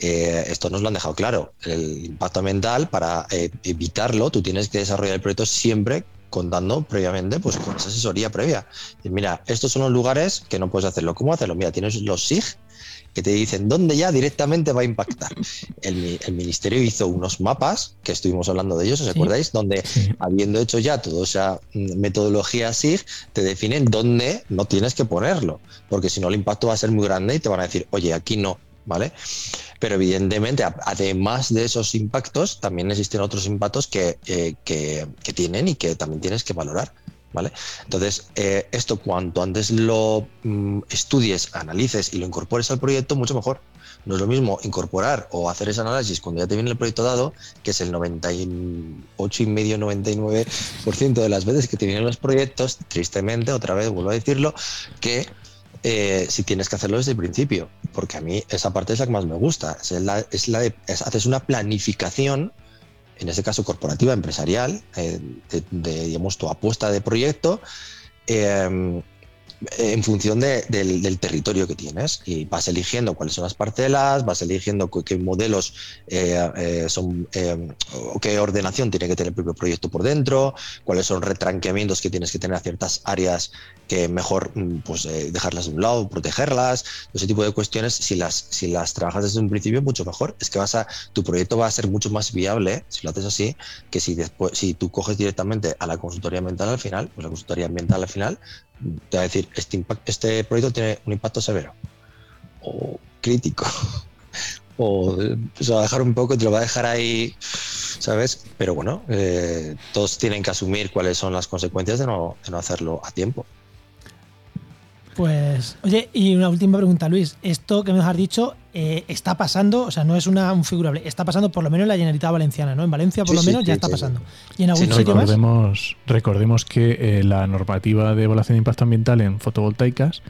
eh, esto nos lo han dejado claro. El impacto ambiental, para evitarlo, tú tienes que desarrollar el proyecto siempre contando previamente pues con esa asesoría previa. Mira, estos son los lugares que no puedes hacerlo. ¿Cómo hacerlo? Mira, tienes los SIG que te dicen dónde ya directamente va a impactar. El, el, ministerio hizo unos mapas, que estuvimos hablando de ellos, ¿os sí. acordáis? Donde sí. habiendo hecho ya toda esa metodología SIG, te definen dónde no tienes que ponerlo, porque si no el impacto va a ser muy grande y te van a decir, oye, aquí no, ¿vale? Pero evidentemente, además de esos impactos, también existen otros impactos que, eh, que, que tienen y que también tienes que valorar. ¿Vale? Entonces, eh, esto cuanto antes lo mm, estudies, analices y lo incorpores al proyecto, mucho mejor. No es lo mismo incorporar o hacer ese análisis cuando ya te viene el proyecto dado, que es el 98,5-99% de las veces que te vienen los proyectos, tristemente, otra vez vuelvo a decirlo, que eh, si tienes que hacerlo desde el principio, porque a mí esa parte es la que más me gusta, es la, de, es, haces una planificación en este caso corporativa, empresarial, eh, de, digamos, tu apuesta de proyecto, eh, en función de, del, territorio que tienes. Y vas eligiendo cuáles son las parcelas, vas eligiendo qué modelos eh, eh son, eh, o qué ordenación tiene que tener el propio proyecto por dentro, cuáles son retranqueamientos que tienes que tener a ciertas áreas que mejor mm, pues, eh, dejarlas de un lado, protegerlas, ese tipo de cuestiones, si las, si las trabajas desde un principio, mucho mejor. Es que vas a, tu proyecto va a ser mucho más viable si lo haces así, que si después, si tú coges directamente a la consultoría ambiental al final, pues la consultoría ambiental al final te va a decir, este, impact, este proyecto tiene un impacto severo o crítico. o se va a dejar un poco y te lo va a dejar ahí, ¿sabes? Pero bueno, eh, todos tienen que asumir cuáles son las consecuencias de no, de no hacerlo a tiempo. Pues, oye, y una última pregunta, Luis. Esto que nos has dicho eh, está pasando, o sea, no es una un figurable, está pasando por lo menos en la Generalitat Valenciana, ¿no? En Valencia, por sí, lo menos, sí, ya sí, está pasando. ¿Y en algún no, sitio recordemos, más? Recordemos que eh, la normativa de evaluación de impacto ambiental en fotovoltaicas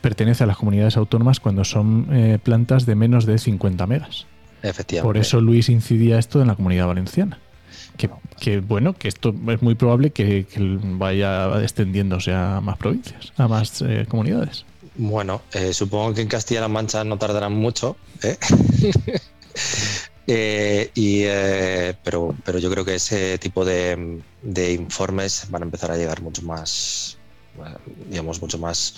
pertenece a las comunidades autónomas cuando son eh, plantas de menos de 50 megas. Efectivamente. Por eso Luis incidía esto en la comunidad valenciana. Que, que, bueno, que esto es muy probable que, que, vaya extendiéndose a más provincias, a más eh, comunidades. Bueno, eh, supongo que en Castilla-La Mancha no tardarán mucho, ¿eh? eh y, pero, pero yo creo que ese tipo de, de, informes van a empezar a llegar mucho más, digamos, mucho más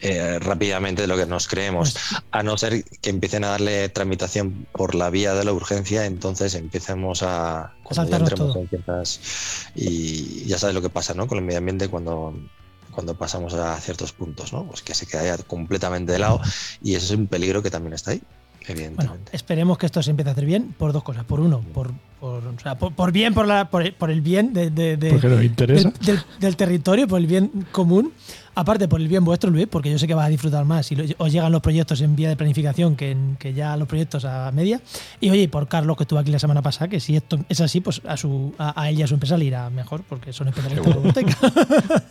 eh, rápidamente de lo que nos creemos. A no ser que empiecen a darle tramitación por la vía de la urgencia, entonces empecemos a... Cuando ya entremos en ciertas... Y ya sabes lo que pasa ¿no? con el medio ambiente cuando cuando pasamos a ciertos puntos, ¿no? Pues que se queda ya completamente de lado y eso es un peligro que también está ahí, evidentemente. Bueno, esperemos que esto se empiece a hacer bien por dos cosas. Por uno, por, por, o sea, por, por, bien, por, la, por, por el bien de, de, de nos interesa. Del, del, del, territorio, por el bien común. Aparte, por el bien vuestro, Luis, porque yo sé que vas a disfrutar más si lo, os llegan los proyectos en vía de planificación que, en, que ya los proyectos a media. Y oye, por Carlos, que estuvo aquí la semana pasada, que si esto es así, pues a, su, a, a él y a su empresa le irá mejor, porque son especialistas en biblioteca.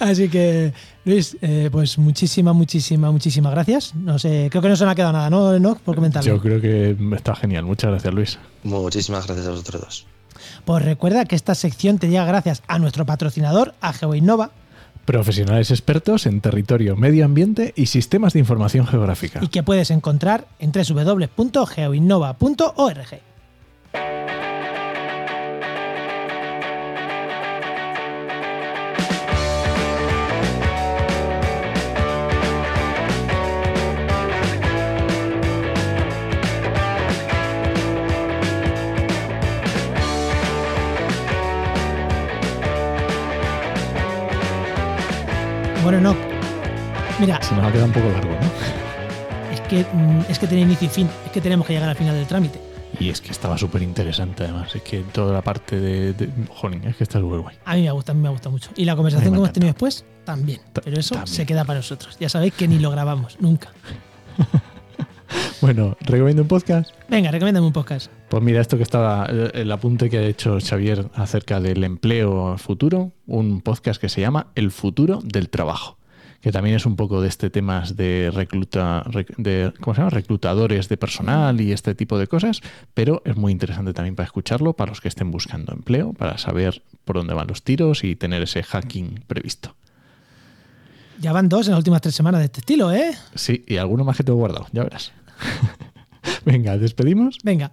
Así que, Luis, eh, pues muchísimas, muchísimas, muchísimas gracias. No sé, creo que no se me ha quedado nada, ¿no, ¿no? Por comentarlo. Yo creo que está genial. Muchas gracias, Luis. Muchísimas gracias a vosotros dos. Pues recuerda que esta sección te llega gracias a nuestro patrocinador, a GeoInnova, Profesionales expertos en territorio, medio ambiente y sistemas de información geográfica. y que puedes encontrar en www.geoinnova.org. Bueno, no. Mira, Se nos ha quedado un poco largo, ¿no? es que, mm, es que tiene inicio y fin. Es que tenemos que llegar al final del trámite. Y es que estaba súper interesante además. Es que toda la parte de... de jolín, es que está súper guay. A mí me gusta, a mí me gusta mucho. Y la conversación que hemos tenido después, también. Ta- Pero eso también. se queda para nosotros. Ya sabéis que ni lo grabamos, nunca. Bueno, ¿recomiendo un podcast? Venga, recomiéndame un podcast. Pues mira, esto que estaba, el el apunte que ha hecho Xavier acerca del empleo futuro, un podcast que se llama El futuro del trabajo, que también es un poco de este temas de recluta, rec- de, ¿cómo se llama? reclutadores de personal y este tipo de cosas, pero es muy interesante también para escucharlo para los que estén buscando empleo, para saber por dónde van los tiros y tener ese hacking previsto. Ya van dos en las últimas tres semanas de este estilo, ¿eh? Sí, y alguno más que tengo guardado, ya verás. Venga, despedimos. Venga,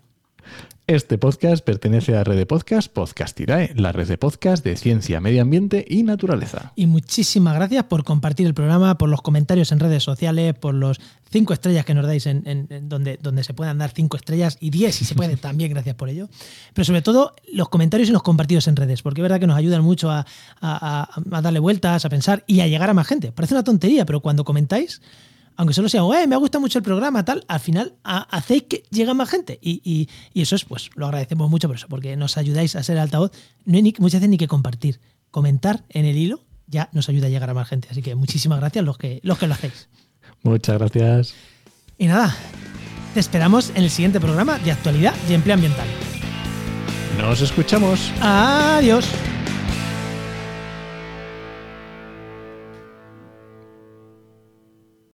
Este podcast pertenece a la red de podcast Podcastirae, la red de podcast de ciencia, medio ambiente y naturaleza. y muchísimas gracias por compartir el programa, por los comentarios en redes sociales, por los cinco estrellas que nos dais en, en- en donde, donde se puedan dar cinco estrellas y diez si se puede también, gracias por ello. Pero sobre todo los comentarios y los compartidos en redes, porque es verdad que nos ayudan mucho a, a- a- a darle vueltas, a pensar y a llegar a más gente. Parece una tontería, pero cuando comentáis, aunque solo sea, eh, me ha gustado mucho el programa, tal, al final hacéis que llegue más gente. Y, y- y eso es, pues, lo agradecemos mucho por eso, porque nos ayudáis a ser altavoz. No hay ni, muchas veces ni que compartir. Comentar en el hilo ya nos ayuda a llegar a más gente. Así que muchísimas gracias los que, los que lo hacéis. Muchas gracias. Y nada, te esperamos en el siguiente programa de actualidad y empleo ambiental. Nos escuchamos. Adiós.